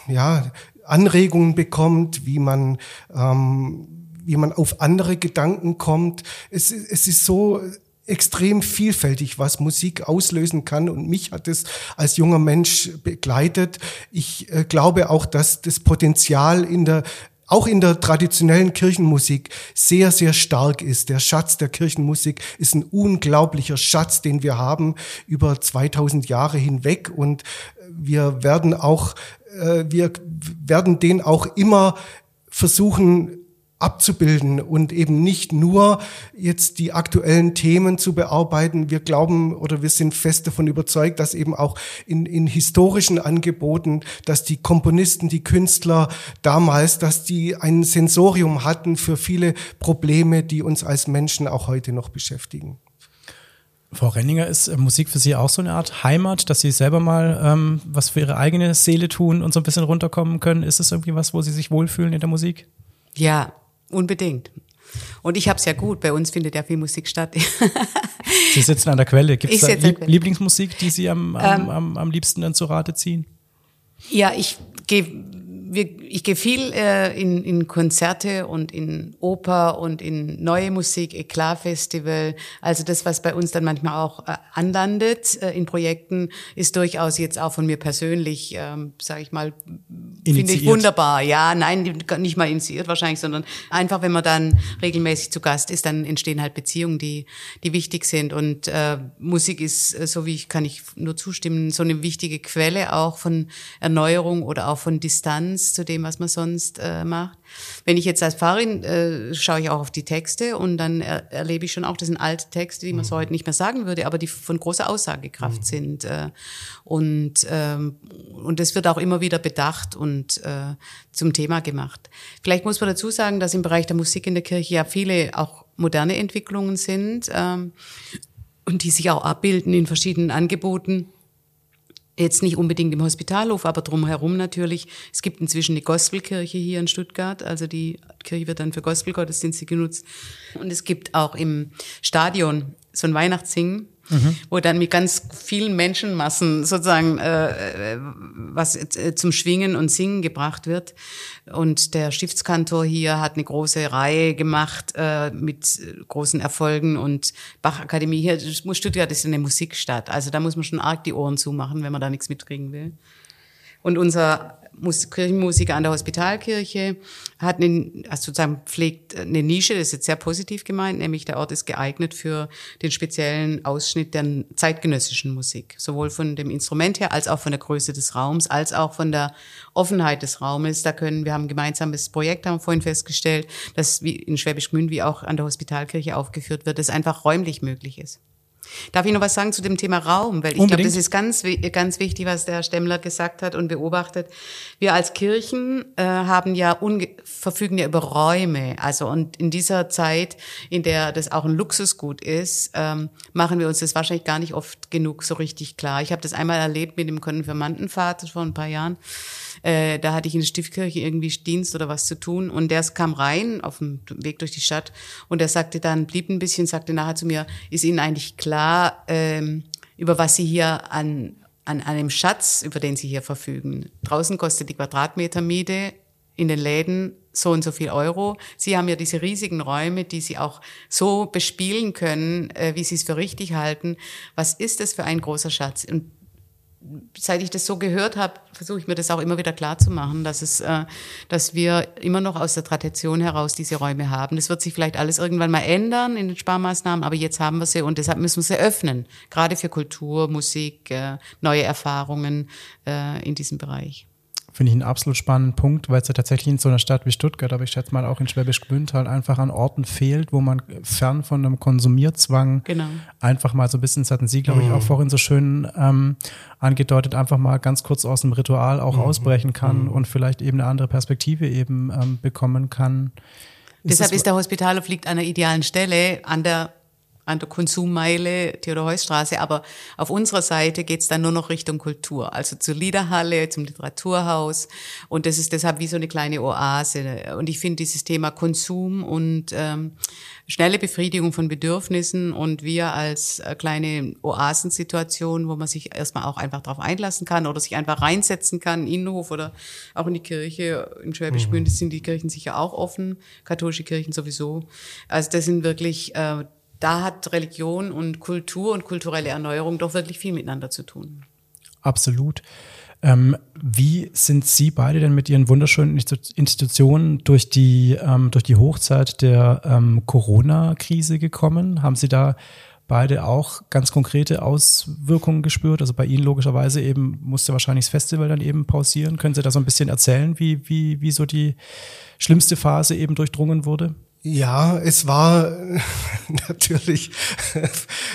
ja Anregungen bekommt, wie man ähm, wie man auf andere Gedanken kommt. Es, es ist so extrem vielfältig, was Musik auslösen kann. Und mich hat es als junger Mensch begleitet. Ich äh, glaube auch, dass das Potenzial in der auch in der traditionellen Kirchenmusik sehr, sehr stark ist. Der Schatz der Kirchenmusik ist ein unglaublicher Schatz, den wir haben über 2000 Jahre hinweg und wir werden auch, äh, wir werden den auch immer versuchen abzubilden und eben nicht nur jetzt die aktuellen Themen zu bearbeiten. Wir glauben oder wir sind fest davon überzeugt, dass eben auch in, in historischen Angeboten, dass die Komponisten, die Künstler damals, dass die ein Sensorium hatten für viele Probleme, die uns als Menschen auch heute noch beschäftigen. Frau Renninger, ist äh, Musik für Sie auch so eine Art Heimat, dass Sie selber mal ähm, was für Ihre eigene Seele tun und so ein bisschen runterkommen können? Ist es irgendwie was, wo Sie sich wohlfühlen in der Musik? Ja, Unbedingt. Und ich habe es ja gut, bei uns findet ja viel Musik statt. Sie sitzen an der Quelle. Gibt es da Lieb Lieblingsmusik, die Sie am, am, ähm, am, am liebsten dann zu Rate ziehen? Ja, ich gehe ich gehe viel äh, in, in Konzerte und in Oper und in neue Musik, Eklat-Festival. Also das, was bei uns dann manchmal auch äh, anlandet äh, in Projekten, ist durchaus jetzt auch von mir persönlich, ähm, sage ich mal, Finde ich wunderbar. Ja, nein, nicht mal initiiert wahrscheinlich, sondern einfach, wenn man dann regelmäßig zu Gast ist, dann entstehen halt Beziehungen, die, die wichtig sind. Und äh, Musik ist, äh, so wie ich, kann ich nur zustimmen, so eine wichtige Quelle auch von Erneuerung oder auch von Distanz zu dem, was man sonst äh, macht. Wenn ich jetzt als Pfarrerin äh, schaue ich auch auf die Texte und dann er, erlebe ich schon auch, das sind alte Texte, die man so mhm. heute nicht mehr sagen würde, aber die von großer Aussagekraft mhm. sind. Äh, und, ähm, und das wird auch immer wieder bedacht und äh, zum Thema gemacht. Vielleicht muss man dazu sagen, dass im Bereich der Musik in der Kirche ja viele auch moderne Entwicklungen sind ähm, und die sich auch abbilden in verschiedenen Angeboten Jetzt nicht unbedingt im Hospitalhof, aber drumherum natürlich. Es gibt inzwischen eine Gospelkirche hier in Stuttgart. Also die Kirche wird dann für Gospelgottesdienste genutzt. Und es gibt auch im Stadion so ein Weihnachtssingen mhm. wo dann mit ganz vielen Menschenmassen sozusagen äh, was äh, zum Schwingen und Singen gebracht wird. Und der Stiftskantor hier hat eine große Reihe gemacht äh, mit großen Erfolgen und Bachakademie hier. Stuttgart ist eine Musikstadt, also da muss man schon arg die Ohren zumachen, wenn man da nichts mitkriegen will. Und unser Kirchenmusiker an der Hospitalkirche hat eine, also sozusagen pflegt eine Nische, das ist jetzt sehr positiv gemeint, nämlich der Ort ist geeignet für den speziellen Ausschnitt der zeitgenössischen Musik. Sowohl von dem Instrument her, als auch von der Größe des Raums, als auch von der Offenheit des Raumes. Da können, wir haben ein gemeinsames Projekt, haben vorhin festgestellt, das wie in Schwäbisch Gmünd wie auch an der Hospitalkirche aufgeführt wird, das einfach räumlich möglich ist. Darf ich noch was sagen zu dem Thema Raum? Weil ich glaube, das ist ganz, ganz wichtig, was der Herr Stemmler gesagt hat und beobachtet. Wir als Kirchen äh, haben ja verfügen ja über Räume. Also und in dieser Zeit, in der das auch ein Luxusgut ist, ähm, machen wir uns das wahrscheinlich gar nicht oft genug so richtig klar. Ich habe das einmal erlebt mit dem Konfirmandenvater vor ein paar Jahren. Äh, da hatte ich in der Stiftkirche irgendwie Dienst oder was zu tun und der kam rein auf dem Weg durch die Stadt und der sagte dann, blieb ein bisschen, sagte nachher zu mir, ist Ihnen eigentlich klar, ähm, über was Sie hier an, an einem Schatz, über den Sie hier verfügen. Draußen kostet die Quadratmetermiete in den Läden so und so viel Euro. Sie haben ja diese riesigen Räume, die Sie auch so bespielen können, äh, wie Sie es für richtig halten. Was ist das für ein großer Schatz? Und seit ich das so gehört habe, versuche ich mir das auch immer wieder klar zu machen, dass es, äh, dass wir immer noch aus der Tradition heraus diese Räume haben. Das wird sich vielleicht alles irgendwann mal ändern in den Sparmaßnahmen, aber jetzt haben wir sie und deshalb müssen wir sie öffnen, gerade für Kultur, Musik, äh, neue Erfahrungen äh, in diesem Bereich. Finde ich einen absolut spannenden Punkt, weil es ja tatsächlich in so einer Stadt wie Stuttgart, aber ich schätze mal auch in Schwäbisch Gmünd halt einfach an Orten fehlt, wo man fern von einem Konsumierzwang genau. einfach mal so ein bisschen, das hatten Sie, glaube ich, auch mhm. vorhin so schön ähm, angedeutet, einfach mal ganz kurz aus dem Ritual auch mhm. ausbrechen kann mhm. und vielleicht eben eine andere Perspektive eben ähm, bekommen kann. Ist Deshalb ist der Hospitalhof liegt an der idealen Stelle, an der an der Konsummeile Theodor-Heuss-Straße, aber auf unserer Seite geht's dann nur noch Richtung Kultur, also zur Liederhalle, zum Literaturhaus. Und das ist deshalb wie so eine kleine Oase. Und ich finde dieses Thema Konsum und ähm, schnelle Befriedigung von Bedürfnissen und wir als äh, kleine Oasensituation, wo man sich erstmal auch einfach darauf einlassen kann oder sich einfach reinsetzen kann, in Innenhof oder auch in die Kirche, in Schwäbisch Gmünd mhm. sind die Kirchen sicher auch offen, katholische Kirchen sowieso, also das sind wirklich äh, da hat Religion und Kultur und kulturelle Erneuerung doch wirklich viel miteinander zu tun. Absolut. Ähm, wie sind Sie beide denn mit Ihren wunderschönen Institutionen durch die, ähm, durch die Hochzeit der ähm, Corona-Krise gekommen? Haben Sie da beide auch ganz konkrete Auswirkungen gespürt? Also bei Ihnen logischerweise eben musste wahrscheinlich das Festival dann eben pausieren. Können Sie da so ein bisschen erzählen, wie, wie, wie so die schlimmste Phase eben durchdrungen wurde? Ja, es war natürlich,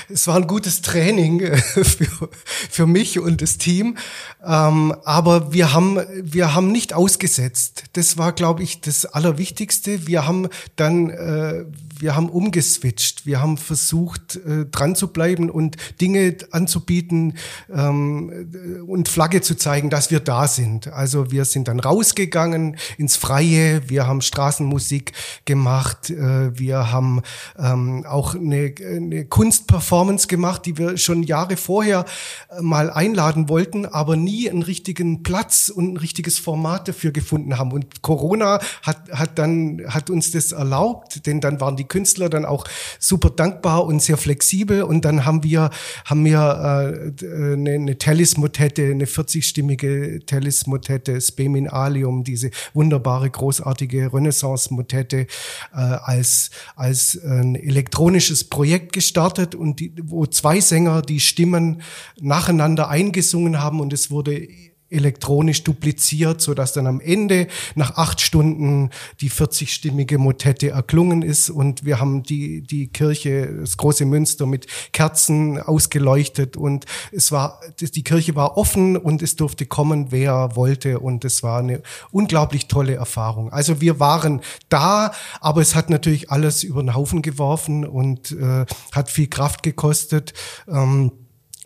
es war ein gutes Training äh, für, für mich und das Team. Ähm, aber wir haben, wir haben nicht ausgesetzt. Das war, glaube ich, das Allerwichtigste. Wir haben dann, äh, wir haben umgeswitcht. Wir haben versucht, äh, dran zu bleiben und Dinge anzubieten ähm, und Flagge zu zeigen, dass wir da sind. Also wir sind dann rausgegangen ins Freie. Wir haben Straßenmusik gemacht gemacht. Äh, wir haben ähm, auch eine, eine Kunstperformance gemacht, die wir schon Jahre vorher äh, mal einladen wollten, aber nie einen richtigen Platz und ein richtiges Format dafür gefunden haben. Und Corona hat, hat dann, hat uns das erlaubt, denn dann waren die Künstler dann auch super dankbar und sehr flexibel und dann haben wir, haben wir äh, eine, eine Tellis-Motette, eine 40-stimmige Tellis-Motette, Spemin Alium, diese wunderbare, großartige Renaissance-Motette äh, als, als ein elektronisches Projekt gestartet und die, wo zwei Sänger die Stimmen nacheinander eingesungen haben und es wurde elektronisch dupliziert, so dass dann am Ende nach acht Stunden die 40-stimmige Motette erklungen ist und wir haben die, die Kirche, das große Münster mit Kerzen ausgeleuchtet und es war, die Kirche war offen und es durfte kommen, wer wollte und es war eine unglaublich tolle Erfahrung. Also wir waren da, aber es hat natürlich alles über den Haufen geworfen und äh, hat viel Kraft gekostet. Ähm,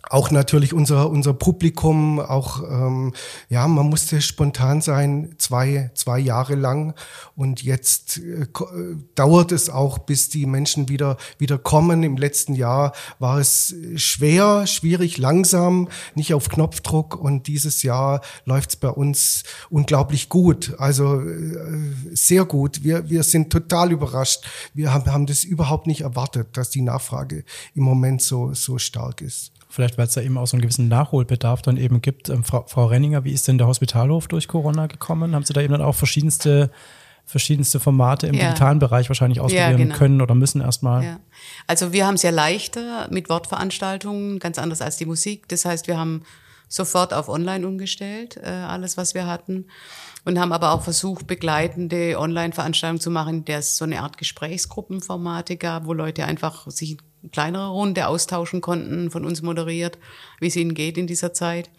auch natürlich unser unser Publikum auch ähm, ja man musste spontan sein zwei zwei Jahre lang. Und jetzt äh, dauert es auch bis die Menschen wieder wieder kommen. Im letzten Jahr war es schwer schwierig langsam nicht auf Knopfdruck. Und dieses Jahr läuft es bei uns unglaublich gut. Also äh, sehr gut. Wir wir sind total überrascht. Wir haben haben das überhaupt nicht erwartet dass die Nachfrage im Moment so so stark ist Vielleicht, weil es da eben auch so einen gewissen Nachholbedarf dann eben gibt. Ähm, Frau, Frau Renninger, wie ist denn der Hospitalhof durch Corona gekommen? Haben Sie da eben dann auch verschiedenste verschiedenste Formate im ja. digitalen Bereich wahrscheinlich ausprobieren ja, genau. können oder müssen erstmal. Ja. Also wir haben es ja leichter mit Wortveranstaltungen, ganz anders als die Musik. Das heißt, wir haben sofort auf Online umgestellt, äh, alles, was wir hatten. Und haben aber auch versucht, begleitende Online-Veranstaltungen zu machen, in der es so eine Art Gesprächsgruppenformate gab, wo Leute einfach sich kleinere Runde austauschen konnten, von uns moderiert, wie es ihnen geht in dieser Zeit.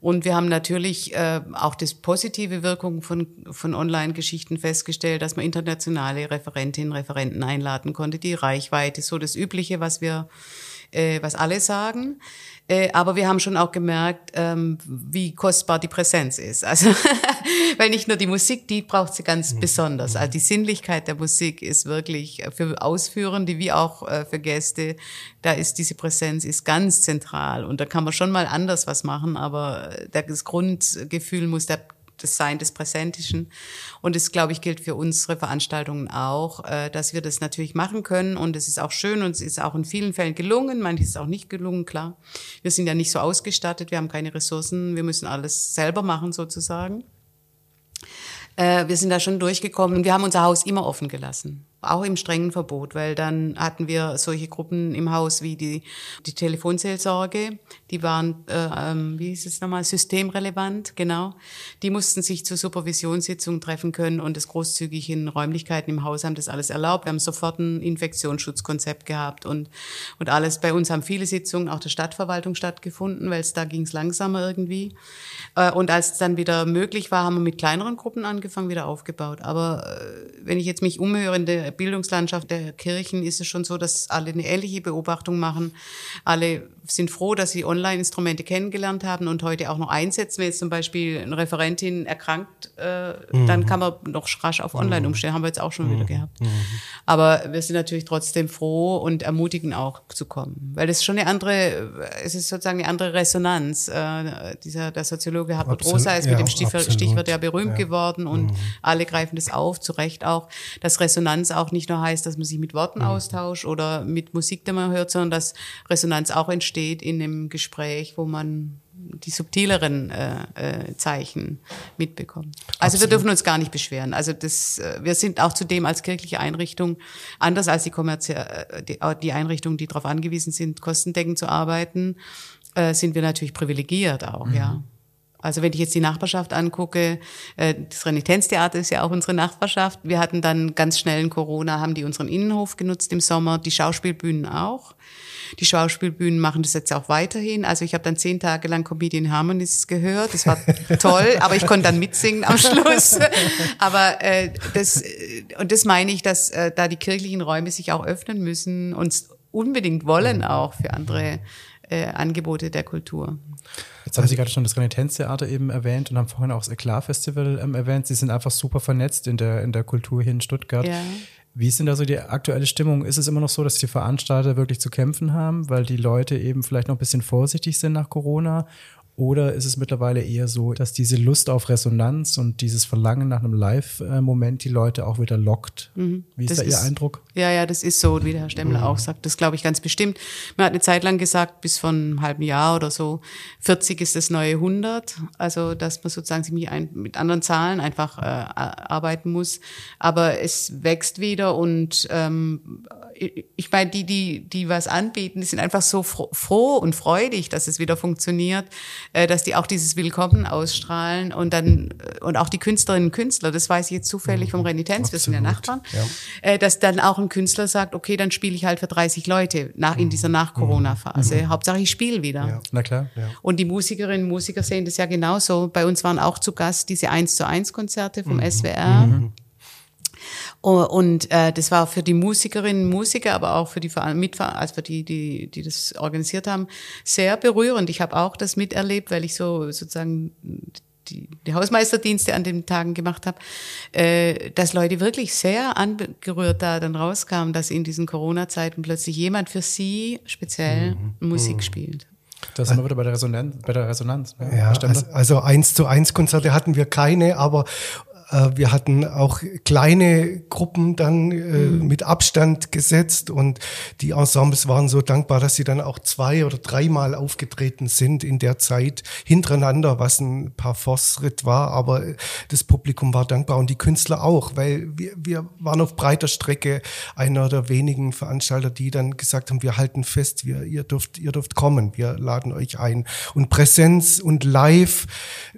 Und wir haben natürlich äh, auch das positive Wirkung von, von Online-Geschichten festgestellt, dass man internationale Referentinnen, Referenten einladen konnte. Die Reichweite, so das Übliche, was wir, äh, was alle sagen. Äh, aber wir haben schon auch gemerkt, ähm, wie kostbar die Präsenz ist. Also, weil nicht nur die Musik, die braucht sie ganz mhm. besonders. Also die Sinnlichkeit der Musik ist wirklich für Ausführende wie auch äh, für Gäste, da ist diese Präsenz ist ganz zentral. Und da kann man schon mal anders was machen, aber das Grundgefühl muss der das Sein des Präsentischen. Und es, glaube ich, gilt für unsere Veranstaltungen auch, äh, dass wir das natürlich machen können. Und es ist auch schön und es ist auch in vielen Fällen gelungen. Manches ist auch nicht gelungen, klar. Wir sind ja nicht so ausgestattet, wir haben keine Ressourcen, wir müssen alles selber machen sozusagen. Äh, wir sind da schon durchgekommen. Wir haben unser Haus immer offen gelassen auch im strengen Verbot, weil dann hatten wir solche Gruppen im Haus wie die, die Telefonseelsorge, die waren, äh, ähm, wie ist es nochmal, systemrelevant, genau. Die mussten sich zur Supervisionssitzung treffen können und das großzügig in Räumlichkeiten im Haus haben das alles erlaubt. Wir haben sofort ein Infektionsschutzkonzept gehabt und, und alles. Bei uns haben viele Sitzungen auch der Stadtverwaltung stattgefunden, weil es da ging es langsamer irgendwie. Äh, und als es dann wieder möglich war, haben wir mit kleineren Gruppen angefangen, wieder aufgebaut. Aber äh, wenn ich jetzt mich umhöre in der Bildungslandschaft der Kirchen ist es schon so, dass alle eine ähnliche Beobachtung machen. Alle sind froh, dass sie Online-Instrumente kennengelernt haben und heute auch noch einsetzen. Wenn jetzt zum Beispiel eine Referentin erkrankt, äh, mhm. dann kann man noch rasch auf Online mhm. umstellen. Haben wir jetzt auch schon mhm. wieder gehabt. Mhm. Aber wir sind natürlich trotzdem froh und ermutigen auch zu kommen, weil es ist schon eine andere, es ist sozusagen eine andere Resonanz. Äh, dieser der Soziologe Hartmut Rosa ist ja, mit dem Stichwort, Stichwort ja berühmt ja. geworden und mhm. alle greifen das auf, zu Recht auch, dass Resonanz auch nicht nur heißt, dass man sich mit Worten mhm. austauscht oder mit Musik, die man hört, sondern dass Resonanz auch entsteht in einem Gespräch, wo man die subtileren äh, äh, Zeichen mitbekommt. Also Absolut. wir dürfen uns gar nicht beschweren. Also das, äh, wir sind auch zudem als kirchliche Einrichtung anders als die äh, die, die Einrichtungen, die darauf angewiesen sind, kostendeckend zu arbeiten, äh, sind wir natürlich privilegiert auch, mhm. ja. Also wenn ich jetzt die Nachbarschaft angucke, äh, das Renitenztheater ist ja auch unsere Nachbarschaft. Wir hatten dann ganz schnell in Corona, haben die unseren Innenhof genutzt im Sommer, die Schauspielbühnen auch. Die Schauspielbühnen machen das jetzt auch weiterhin. Also ich habe dann zehn Tage lang Comedian Harmonies gehört. Das war toll, aber ich konnte dann mitsingen am Schluss. aber äh, das und das meine ich, dass äh, da die kirchlichen Räume sich auch öffnen müssen und unbedingt wollen auch für andere äh, Angebote der Kultur. Jetzt haben Sie gerade schon das Renitenztheater eben erwähnt und haben vorhin auch das Eklat-Festival ähm, erwähnt. Sie sind einfach super vernetzt in der, in der Kultur hier in Stuttgart. Ja. Wie ist denn da so die aktuelle Stimmung? Ist es immer noch so, dass die Veranstalter wirklich zu kämpfen haben, weil die Leute eben vielleicht noch ein bisschen vorsichtig sind nach Corona? Oder ist es mittlerweile eher so, dass diese Lust auf Resonanz und dieses Verlangen nach einem Live-Moment die Leute auch wieder lockt? Mhm. Wie ist das da Ihr Eindruck? Ja, ja, das ist so, wie der Herr Stemmler mhm. auch sagt. Das glaube ich ganz bestimmt. Man hat eine Zeit lang gesagt, bis von einem halben Jahr oder so, 40 ist das neue 100. Also, dass man sozusagen sich mit, mit anderen Zahlen einfach äh, arbeiten muss. Aber es wächst wieder und ähm, ich meine, die, die, die was anbieten, die sind einfach so froh und freudig, dass es wieder funktioniert, äh, dass die auch dieses Willkommen ausstrahlen und dann, äh, und auch die Künstlerinnen und Künstler, das weiß ich jetzt zufällig vom Renitenz, wir sind ja Nachbarn, ja. Äh, dass dann auch ein Künstler sagt, okay, dann spiele ich halt für 30 Leute nach, in dieser mhm. Nach-Corona-Phase. Mhm. Hauptsache ich spiele wieder. Ja. Na klar. Ja. Und die Musikerinnen und Musiker sehen das ja genauso. Bei uns waren auch zu Gast diese 1 zu 1 Konzerte vom mhm. SWR. Mhm. Oh, und äh, das war für die Musikerinnen und Musiker, aber auch für die Mitfahr also für die, die, die das organisiert haben, sehr berührend. Ich habe auch das miterlebt, weil ich so sozusagen die, die Hausmeisterdienste an den Tagen gemacht habe, äh, dass Leute wirklich sehr angerührt da dann rauskamen, dass in diesen Corona-Zeiten plötzlich jemand für sie speziell mhm. Musik mhm. spielt. Da sind wir wieder bei der Resonanz. Bei der Resonanz ne? Ja, also, also eins zu eins Konzerte hatten wir keine, aber wir hatten auch kleine Gruppen dann äh, mhm. mit Abstand gesetzt und die Ensembles waren so dankbar, dass sie dann auch zwei oder dreimal aufgetreten sind in der Zeit hintereinander, was ein paar Fortschritt war, aber das Publikum war dankbar und die Künstler auch, weil wir, wir waren auf breiter Strecke einer der wenigen Veranstalter, die dann gesagt haben, wir halten fest, wir, ihr dürft, ihr dürft kommen, wir laden euch ein. Und Präsenz und Live,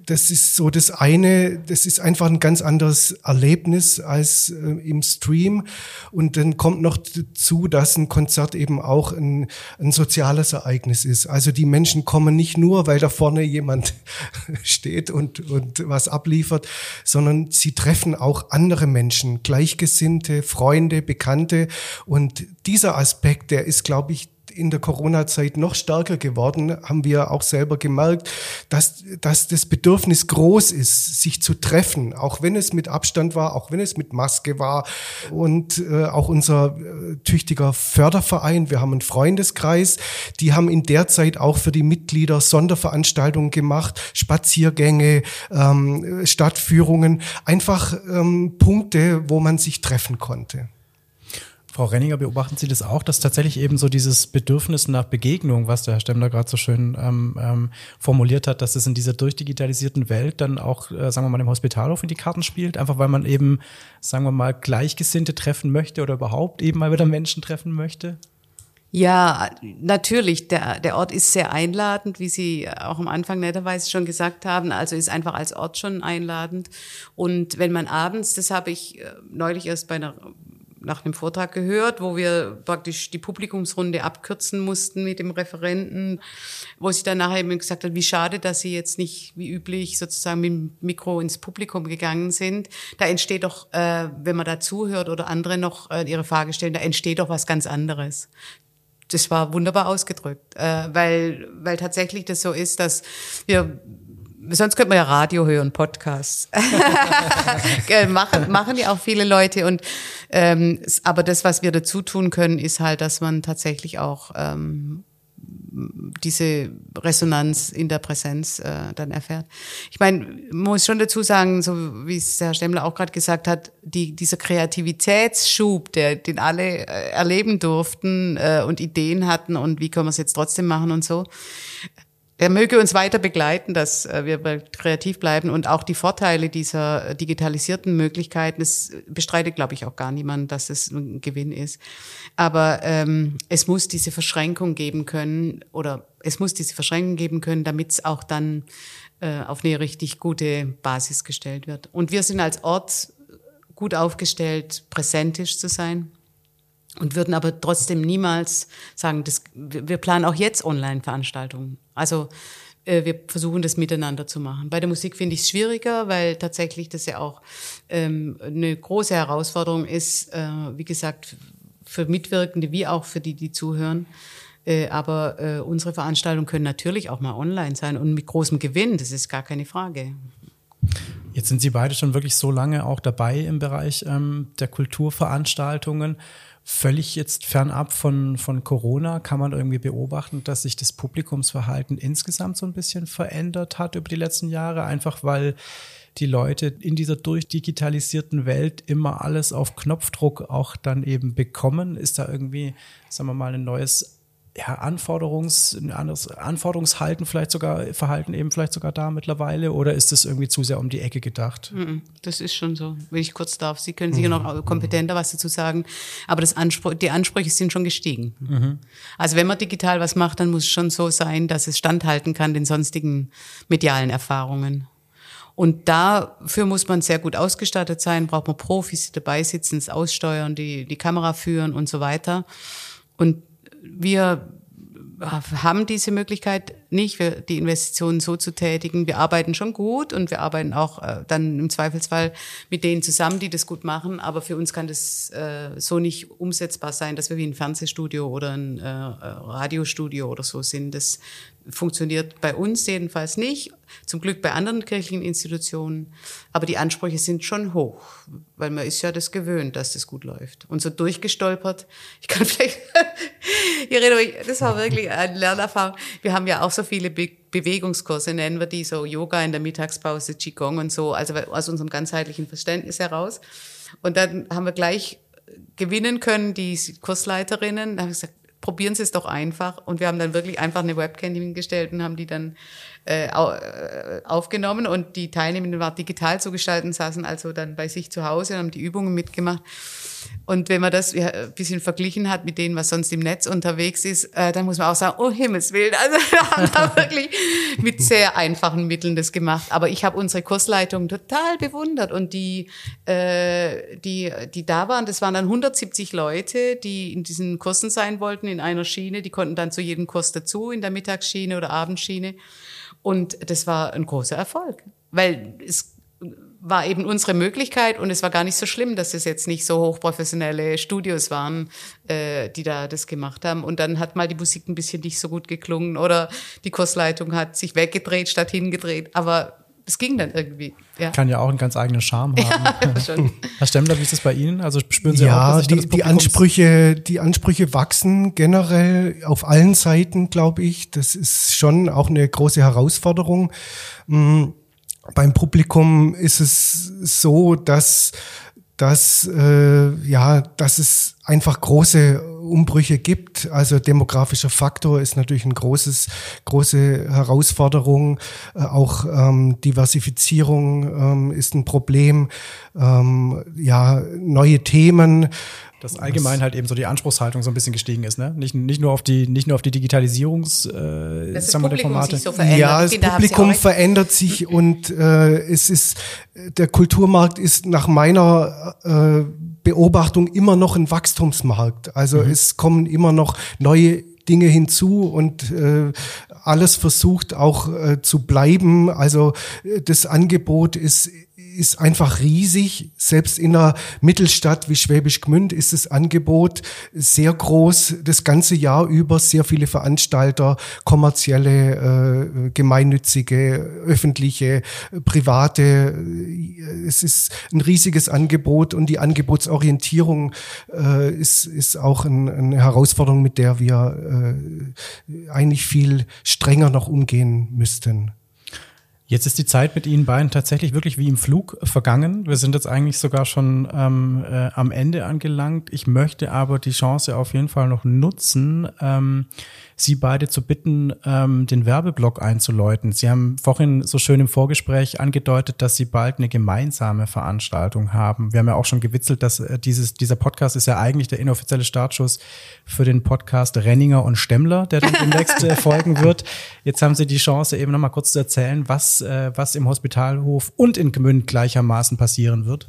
das ist so das eine, das ist einfach ein ganz anderes Erlebnis als äh, im Stream. Und dann kommt noch dazu, dass ein Konzert eben auch ein, ein soziales Ereignis ist. Also die Menschen kommen nicht nur, weil da vorne jemand steht und, und was abliefert, sondern sie treffen auch andere Menschen, Gleichgesinnte, Freunde, Bekannte. Und dieser Aspekt, der ist, glaube ich, in der Corona-Zeit noch stärker geworden, haben wir auch selber gemerkt, dass, dass das Bedürfnis groß ist, sich zu treffen, auch wenn es mit Abstand war, auch wenn es mit Maske war. Und äh, auch unser äh, tüchtiger Förderverein, wir haben einen Freundeskreis, die haben in der Zeit auch für die Mitglieder Sonderveranstaltungen gemacht, Spaziergänge, ähm, Stadtführungen, einfach ähm, Punkte, wo man sich treffen konnte. Frau Renninger, beobachten Sie das auch, dass tatsächlich eben so dieses Bedürfnis nach Begegnung, was der Herr Stemmler gerade so schön ähm, ähm, formuliert hat, dass es in dieser durchdigitalisierten Welt dann auch, äh, sagen wir mal, im Hospitalhof in die Karten spielt, einfach weil man eben, sagen wir mal, Gleichgesinnte treffen möchte oder überhaupt eben mal wieder Menschen treffen möchte? Ja, natürlich. Der, der Ort ist sehr einladend, wie Sie auch am Anfang netterweise schon gesagt haben. Also ist einfach als Ort schon einladend. Und wenn man abends, das habe ich äh, neulich erst bei einer nach einem Vortrag gehört, wo wir praktisch die Publikumsrunde abkürzen mussten mit dem Referenten, wo sie dann nachher eben gesagt hat, wie schade, dass sie jetzt nicht wie üblich sozusagen mit dem Mikro ins Publikum gegangen sind. Da entsteht doch, äh, wenn man da zuhört oder andere noch äh, ihre Frage stellen, da entsteht doch was ganz anderes. Das war wunderbar ausgedrückt, äh, weil, weil tatsächlich das so ist, dass wir sonst könnte man ja Radio hören, Podcasts. machen, machen ja auch viele Leute. Und ähm, aber das, was wir dazu tun können, ist halt, dass man tatsächlich auch ähm, diese Resonanz in der Präsenz äh, dann erfährt. Ich meine, muss schon dazu sagen, so wie es Herr Stemmler auch gerade gesagt hat, die, dieser Kreativitätsschub, der, den alle äh, erleben durften äh, und Ideen hatten und wie können wir es jetzt trotzdem machen und so, er möge uns weiter begleiten, dass äh, wir kreativ bleiben und auch die Vorteile dieser digitalisierten Möglichkeiten. Es bestreitet, glaube ich, auch gar niemand, dass es ein Gewinn ist. Aber ähm, es muss diese Verschränkung geben können oder es muss diese Verschränkung geben können, damit es auch dann äh, auf eine richtig gute Basis gestellt wird. Und wir sind als Ort gut aufgestellt, präsentisch zu sein und würden aber trotzdem niemals sagen, das, wir planen auch jetzt Online-Veranstaltungen. Also äh, wir versuchen das miteinander zu machen. Bei der Musik finde ich es schwieriger, weil tatsächlich das ja auch ähm, eine große Herausforderung ist, äh, wie gesagt, für Mitwirkende wie auch für die, die zuhören. Äh, aber äh, unsere Veranstaltungen können natürlich auch mal online sein und mit großem Gewinn, das ist gar keine Frage. Jetzt sind Sie beide schon wirklich so lange auch dabei im Bereich ähm, der Kulturveranstaltungen. Völlig jetzt fernab von, von Corona kann man irgendwie beobachten, dass sich das Publikumsverhalten insgesamt so ein bisschen verändert hat über die letzten Jahre, einfach weil die Leute in dieser durchdigitalisierten Welt immer alles auf Knopfdruck auch dann eben bekommen. Ist da irgendwie, sagen wir mal, ein neues ja, Anforderungs, anderes Anforderungshalten vielleicht sogar, Verhalten eben vielleicht sogar da mittlerweile oder ist das irgendwie zu sehr um die Ecke gedacht? Das ist schon so, wenn ich kurz darf. Sie können sicher noch kompetenter was dazu sagen, aber das Anspruch, die Ansprüche sind schon gestiegen. Mhm. Also wenn man digital was macht, dann muss es schon so sein, dass es standhalten kann den sonstigen medialen Erfahrungen. Und dafür muss man sehr gut ausgestattet sein, braucht man Profis, die dabei sitzen, es aussteuern, die die Kamera führen und so weiter. Und wir haben diese Möglichkeit nicht, die Investitionen so zu tätigen. Wir arbeiten schon gut und wir arbeiten auch äh, dann im Zweifelsfall mit denen zusammen, die das gut machen. Aber für uns kann das äh, so nicht umsetzbar sein, dass wir wie ein Fernsehstudio oder ein äh, Radiostudio oder so sind. Das funktioniert bei uns jedenfalls nicht. Zum Glück bei anderen kirchlichen Institutionen. Aber die Ansprüche sind schon hoch, weil man ist ja das gewöhnt, dass das gut läuft. Und so durchgestolpert. Ich kann vielleicht, euch, das war wirklich eine Lernerfahrung. Wir haben ja auch so viele Be Bewegungskurse, nennen wir die, so Yoga in der Mittagspause, Qigong und so, also aus unserem ganzheitlichen Verständnis heraus. Und dann haben wir gleich gewinnen können, die Kursleiterinnen. Da habe ich gesagt, probieren Sie es doch einfach. Und wir haben dann wirklich einfach eine Webcam hingestellt und haben die dann äh, äh, aufgenommen und die Teilnehmenden waren digital zu gestalten, saßen also dann bei sich zu Hause und haben die Übungen mitgemacht. Und wenn man das ein bisschen verglichen hat mit denen, was sonst im Netz unterwegs ist, äh, dann muss man auch sagen, oh Himmels Willen, also wir haben da wirklich mit sehr einfachen Mitteln das gemacht. Aber ich habe unsere Kursleitung total bewundert und die, äh, die, die da waren, das waren dann 170 Leute, die in diesen Kursen sein wollten, in einer Schiene, die konnten dann zu jedem Kurs dazu, in der Mittagsschiene oder Abendschiene. Und das war ein großer Erfolg, weil es war eben unsere Möglichkeit und es war gar nicht so schlimm, dass es jetzt nicht so hochprofessionelle Studios waren, äh, die da das gemacht haben. Und dann hat mal die Musik ein bisschen nicht so gut geklungen oder die Kursleitung hat sich weggedreht statt hingedreht. Aber es ging dann irgendwie. Ja. Kann ja auch einen ganz eigenen Charme haben. Ja, schon. Herr Stemmler, wie ist das bei Ihnen? Also spüren Sie ja, auch, dass die, das die Ansprüche, die Ansprüche wachsen generell auf allen Seiten, glaube ich. Das ist schon auch eine große Herausforderung. Mhm beim Publikum ist es so, dass dass äh, ja, dass es einfach große Umbrüche gibt. Also demografischer Faktor ist natürlich ein großes, große Herausforderung. Äh, auch ähm, Diversifizierung ähm, ist ein Problem. Ähm, ja, neue Themen dass allgemein halt eben so die Anspruchshaltung so ein bisschen gestiegen ist, ne? Nicht, nicht nur auf die, nicht nur auf die Digitalisierungs, äh, das sagen wir, Formate. So ja, das Publikum verändert sich und äh, es ist der Kulturmarkt ist nach meiner äh, Beobachtung immer noch ein Wachstumsmarkt. Also mhm. es kommen immer noch neue Dinge hinzu und äh, alles versucht auch äh, zu bleiben. Also äh, das Angebot ist ist einfach riesig. Selbst in einer Mittelstadt wie Schwäbisch Gmünd ist das Angebot sehr groß, das ganze Jahr über sehr viele Veranstalter, kommerzielle, äh, gemeinnützige, öffentliche, private. Es ist ein riesiges Angebot und die Angebotsorientierung äh, ist, ist auch ein, eine Herausforderung, mit der wir äh, eigentlich viel strenger noch umgehen müssten. Jetzt ist die Zeit mit Ihnen beiden tatsächlich wirklich wie im Flug vergangen. Wir sind jetzt eigentlich sogar schon ähm, äh, am Ende angelangt. Ich möchte aber die Chance auf jeden Fall noch nutzen, ähm, Sie beide zu bitten, ähm, den Werbeblock einzuläuten. Sie haben vorhin so schön im Vorgespräch angedeutet, dass Sie bald eine gemeinsame Veranstaltung haben. Wir haben ja auch schon gewitzelt, dass äh, dieses, dieser Podcast ist ja eigentlich der inoffizielle Startschuss für den Podcast Renninger und Stemmler, der dann demnächst äh, folgen wird. Jetzt haben Sie die Chance, eben nochmal kurz zu erzählen, was, äh, was im Hospitalhof und in Gmünd gleichermaßen passieren wird.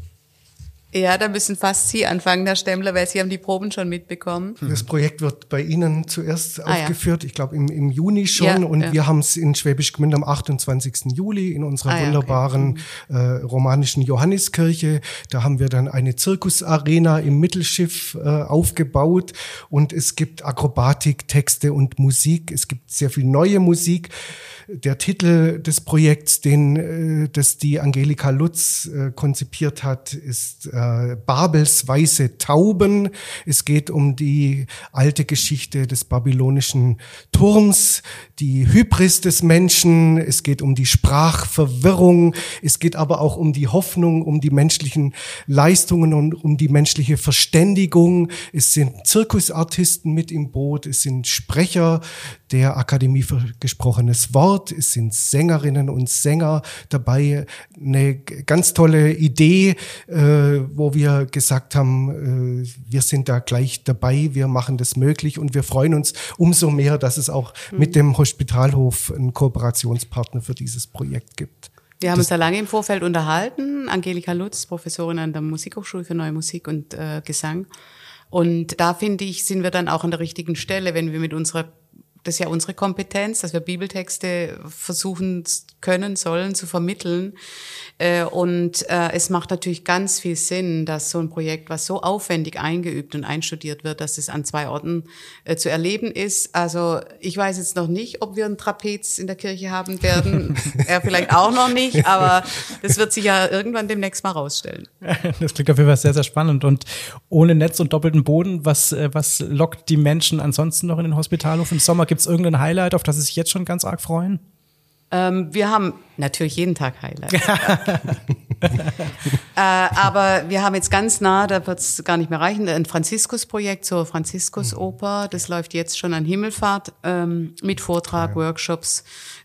Ja, da müssen fast Sie anfangen, Herr Stemmler, weil Sie haben die Proben schon mitbekommen. Das Projekt wird bei Ihnen zuerst ah, aufgeführt, ja. ich glaube im, im Juni schon. Ja, und ja. wir haben es in Schwäbisch Gmünd am 28. Juli in unserer ah, wunderbaren okay. äh, romanischen Johanniskirche. Da haben wir dann eine Zirkusarena im Mittelschiff äh, aufgebaut und es gibt Akrobatik, Texte und Musik. Es gibt sehr viel neue Musik. Der Titel des Projekts, den äh, das die Angelika Lutz äh, konzipiert hat, ist äh, Babels weiße Tauben. Es geht um die alte Geschichte des babylonischen Turms, die Hybris des Menschen. Es geht um die Sprachverwirrung. Es geht aber auch um die Hoffnung, um die menschlichen Leistungen und um die menschliche Verständigung. Es sind Zirkusartisten mit im Boot. Es sind Sprecher der Akademie für gesprochenes Wort. Es sind Sängerinnen und Sänger dabei. Eine ganz tolle Idee, äh, wo wir gesagt haben, äh, wir sind da gleich dabei, wir machen das möglich und wir freuen uns umso mehr, dass es auch mhm. mit dem Hospitalhof einen Kooperationspartner für dieses Projekt gibt. Wir haben das uns da lange im Vorfeld unterhalten. Angelika Lutz, Professorin an der Musikhochschule für Neue Musik und äh, Gesang. Und da finde ich, sind wir dann auch an der richtigen Stelle, wenn wir mit unserer das ist ja unsere Kompetenz, dass wir Bibeltexte versuchen können, sollen zu vermitteln. Äh, und äh, es macht natürlich ganz viel Sinn, dass so ein Projekt, was so aufwendig eingeübt und einstudiert wird, dass es an zwei Orten äh, zu erleben ist. Also ich weiß jetzt noch nicht, ob wir ein Trapez in der Kirche haben werden. er vielleicht auch noch nicht, aber das wird sich ja irgendwann demnächst mal rausstellen. Das klingt auf jeden Fall sehr, sehr spannend. Und ohne Netz und doppelten Boden, was, was lockt die Menschen ansonsten noch in den Hospitalhof im Sommer? Gibt es irgendein Highlight, auf das Sie sich jetzt schon ganz arg freuen? Ähm, wir haben natürlich jeden Tag Highlights. äh, aber wir haben jetzt ganz nah, da wird es gar nicht mehr reichen, ein Franziskus-Projekt zur Franziskus-Oper. Das läuft jetzt schon an Himmelfahrt ähm, mit Vortrag. Workshops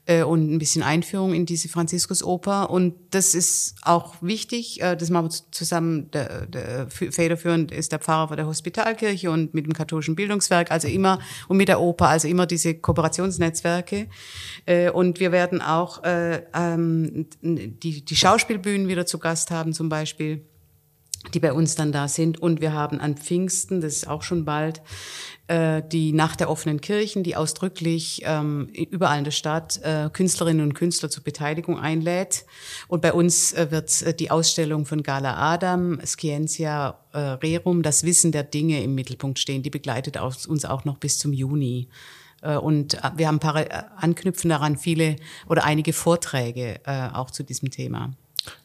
äh, und ein bisschen Einführung in diese Franziskus-Oper. Und das ist auch wichtig. Äh, das machen wir zusammen. Der, der federführend ist der Pfarrer der Hospitalkirche und mit dem katholischen Bildungswerk, also immer und mit der Oper, also immer diese Kooperationsnetzwerke. Äh, und wir werden auch äh, ähm, die, die Schauspielbühnen wieder zu Gast haben, zum Beispiel die bei uns dann da sind. Und wir haben an Pfingsten, das ist auch schon bald, äh, die Nacht der offenen Kirchen, die ausdrücklich ähm, überall in der Stadt äh, Künstlerinnen und Künstler zur Beteiligung einlädt. Und bei uns äh, wird äh, die Ausstellung von Gala Adam, Scientia äh, Rerum, das Wissen der Dinge im Mittelpunkt stehen. Die begleitet uns auch noch bis zum Juni. Und wir haben anknüpfen daran viele oder einige Vorträge auch zu diesem Thema.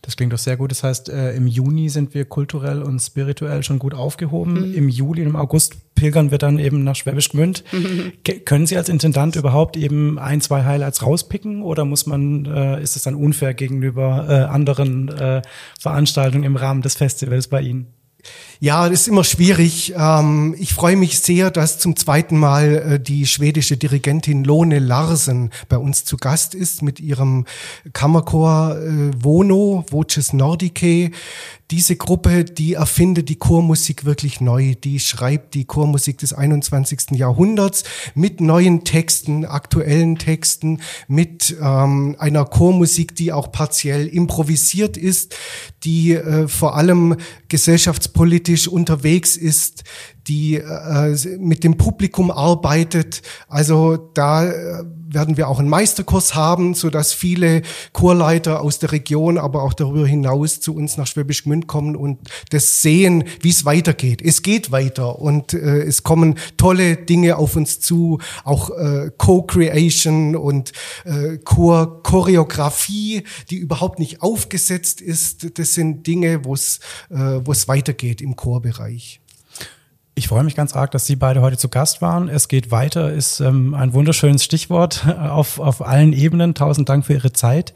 Das klingt doch sehr gut. Das heißt, äh, im Juni sind wir kulturell und spirituell schon gut aufgehoben. Mhm. Im Juli und im August pilgern wir dann eben nach Schwäbisch Gmünd. Mhm. Können Sie als Intendant überhaupt eben ein, zwei Highlights rauspicken oder muss man, äh, ist es dann unfair gegenüber äh, anderen äh, Veranstaltungen im Rahmen des Festivals bei Ihnen? Ja, das ist immer schwierig. Ähm, ich freue mich sehr, dass zum zweiten Mal äh, die schwedische Dirigentin Lone Larsen bei uns zu Gast ist mit ihrem Kammerchor äh, Vono, Voces Nordicae diese Gruppe, die erfindet die Chormusik wirklich neu. Die schreibt die Chormusik des 21. Jahrhunderts mit neuen Texten, aktuellen Texten, mit ähm, einer Chormusik, die auch partiell improvisiert ist, die äh, vor allem gesellschaftspolitisch unterwegs ist, die äh, mit dem Publikum arbeitet. Also da äh, werden wir auch einen Meisterkurs haben, so dass viele Chorleiter aus der Region, aber auch darüber hinaus zu uns nach Schwäbisch Gmünd kommen und das sehen, wie es weitergeht. Es geht weiter und äh, es kommen tolle Dinge auf uns zu, auch äh, Co-Creation und äh, Chor-Choreografie, die überhaupt nicht aufgesetzt ist. Das sind Dinge, wo es äh, wo es weitergeht im Chorbereich. Ich freue mich ganz arg, dass Sie beide heute zu Gast waren. Es geht weiter, ist ähm, ein wunderschönes Stichwort auf, auf allen Ebenen. Tausend Dank für Ihre Zeit.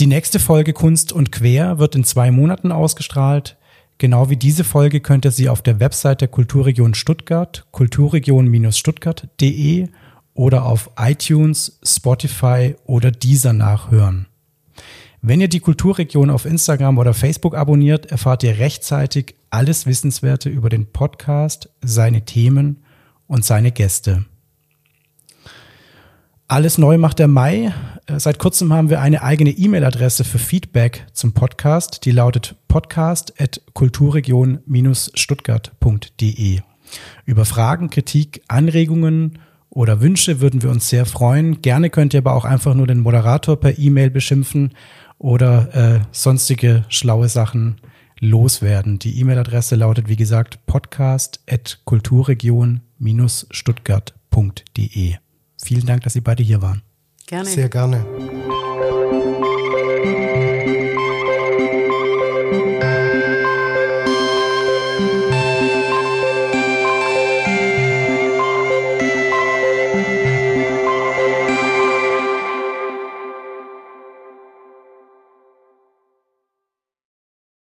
Die nächste Folge Kunst und Quer wird in zwei Monaten ausgestrahlt. Genau wie diese Folge könnt ihr sie auf der Website der Kulturregion Stuttgart, kulturregion-stuttgart.de oder auf iTunes, Spotify oder dieser nachhören. Wenn ihr die Kulturregion auf Instagram oder Facebook abonniert, erfahrt ihr rechtzeitig alles Wissenswerte über den Podcast, seine Themen und seine Gäste. Alles neu macht der Mai. Äh, seit kurzem haben wir eine eigene E-Mail-Adresse für Feedback zum Podcast. Die lautet podcast.kulturregion-stuttgart.de. Über Fragen, Kritik, Anregungen oder Wünsche würden wir uns sehr freuen. Gerne könnt ihr aber auch einfach nur den Moderator per E-Mail beschimpfen oder äh, sonstige schlaue Sachen loswerden. Die E-Mail-Adresse lautet, wie gesagt, podcast.kulturregion-stuttgart.de. Vielen Dank, dass Sie beide hier waren. Gerne. Sehr gerne.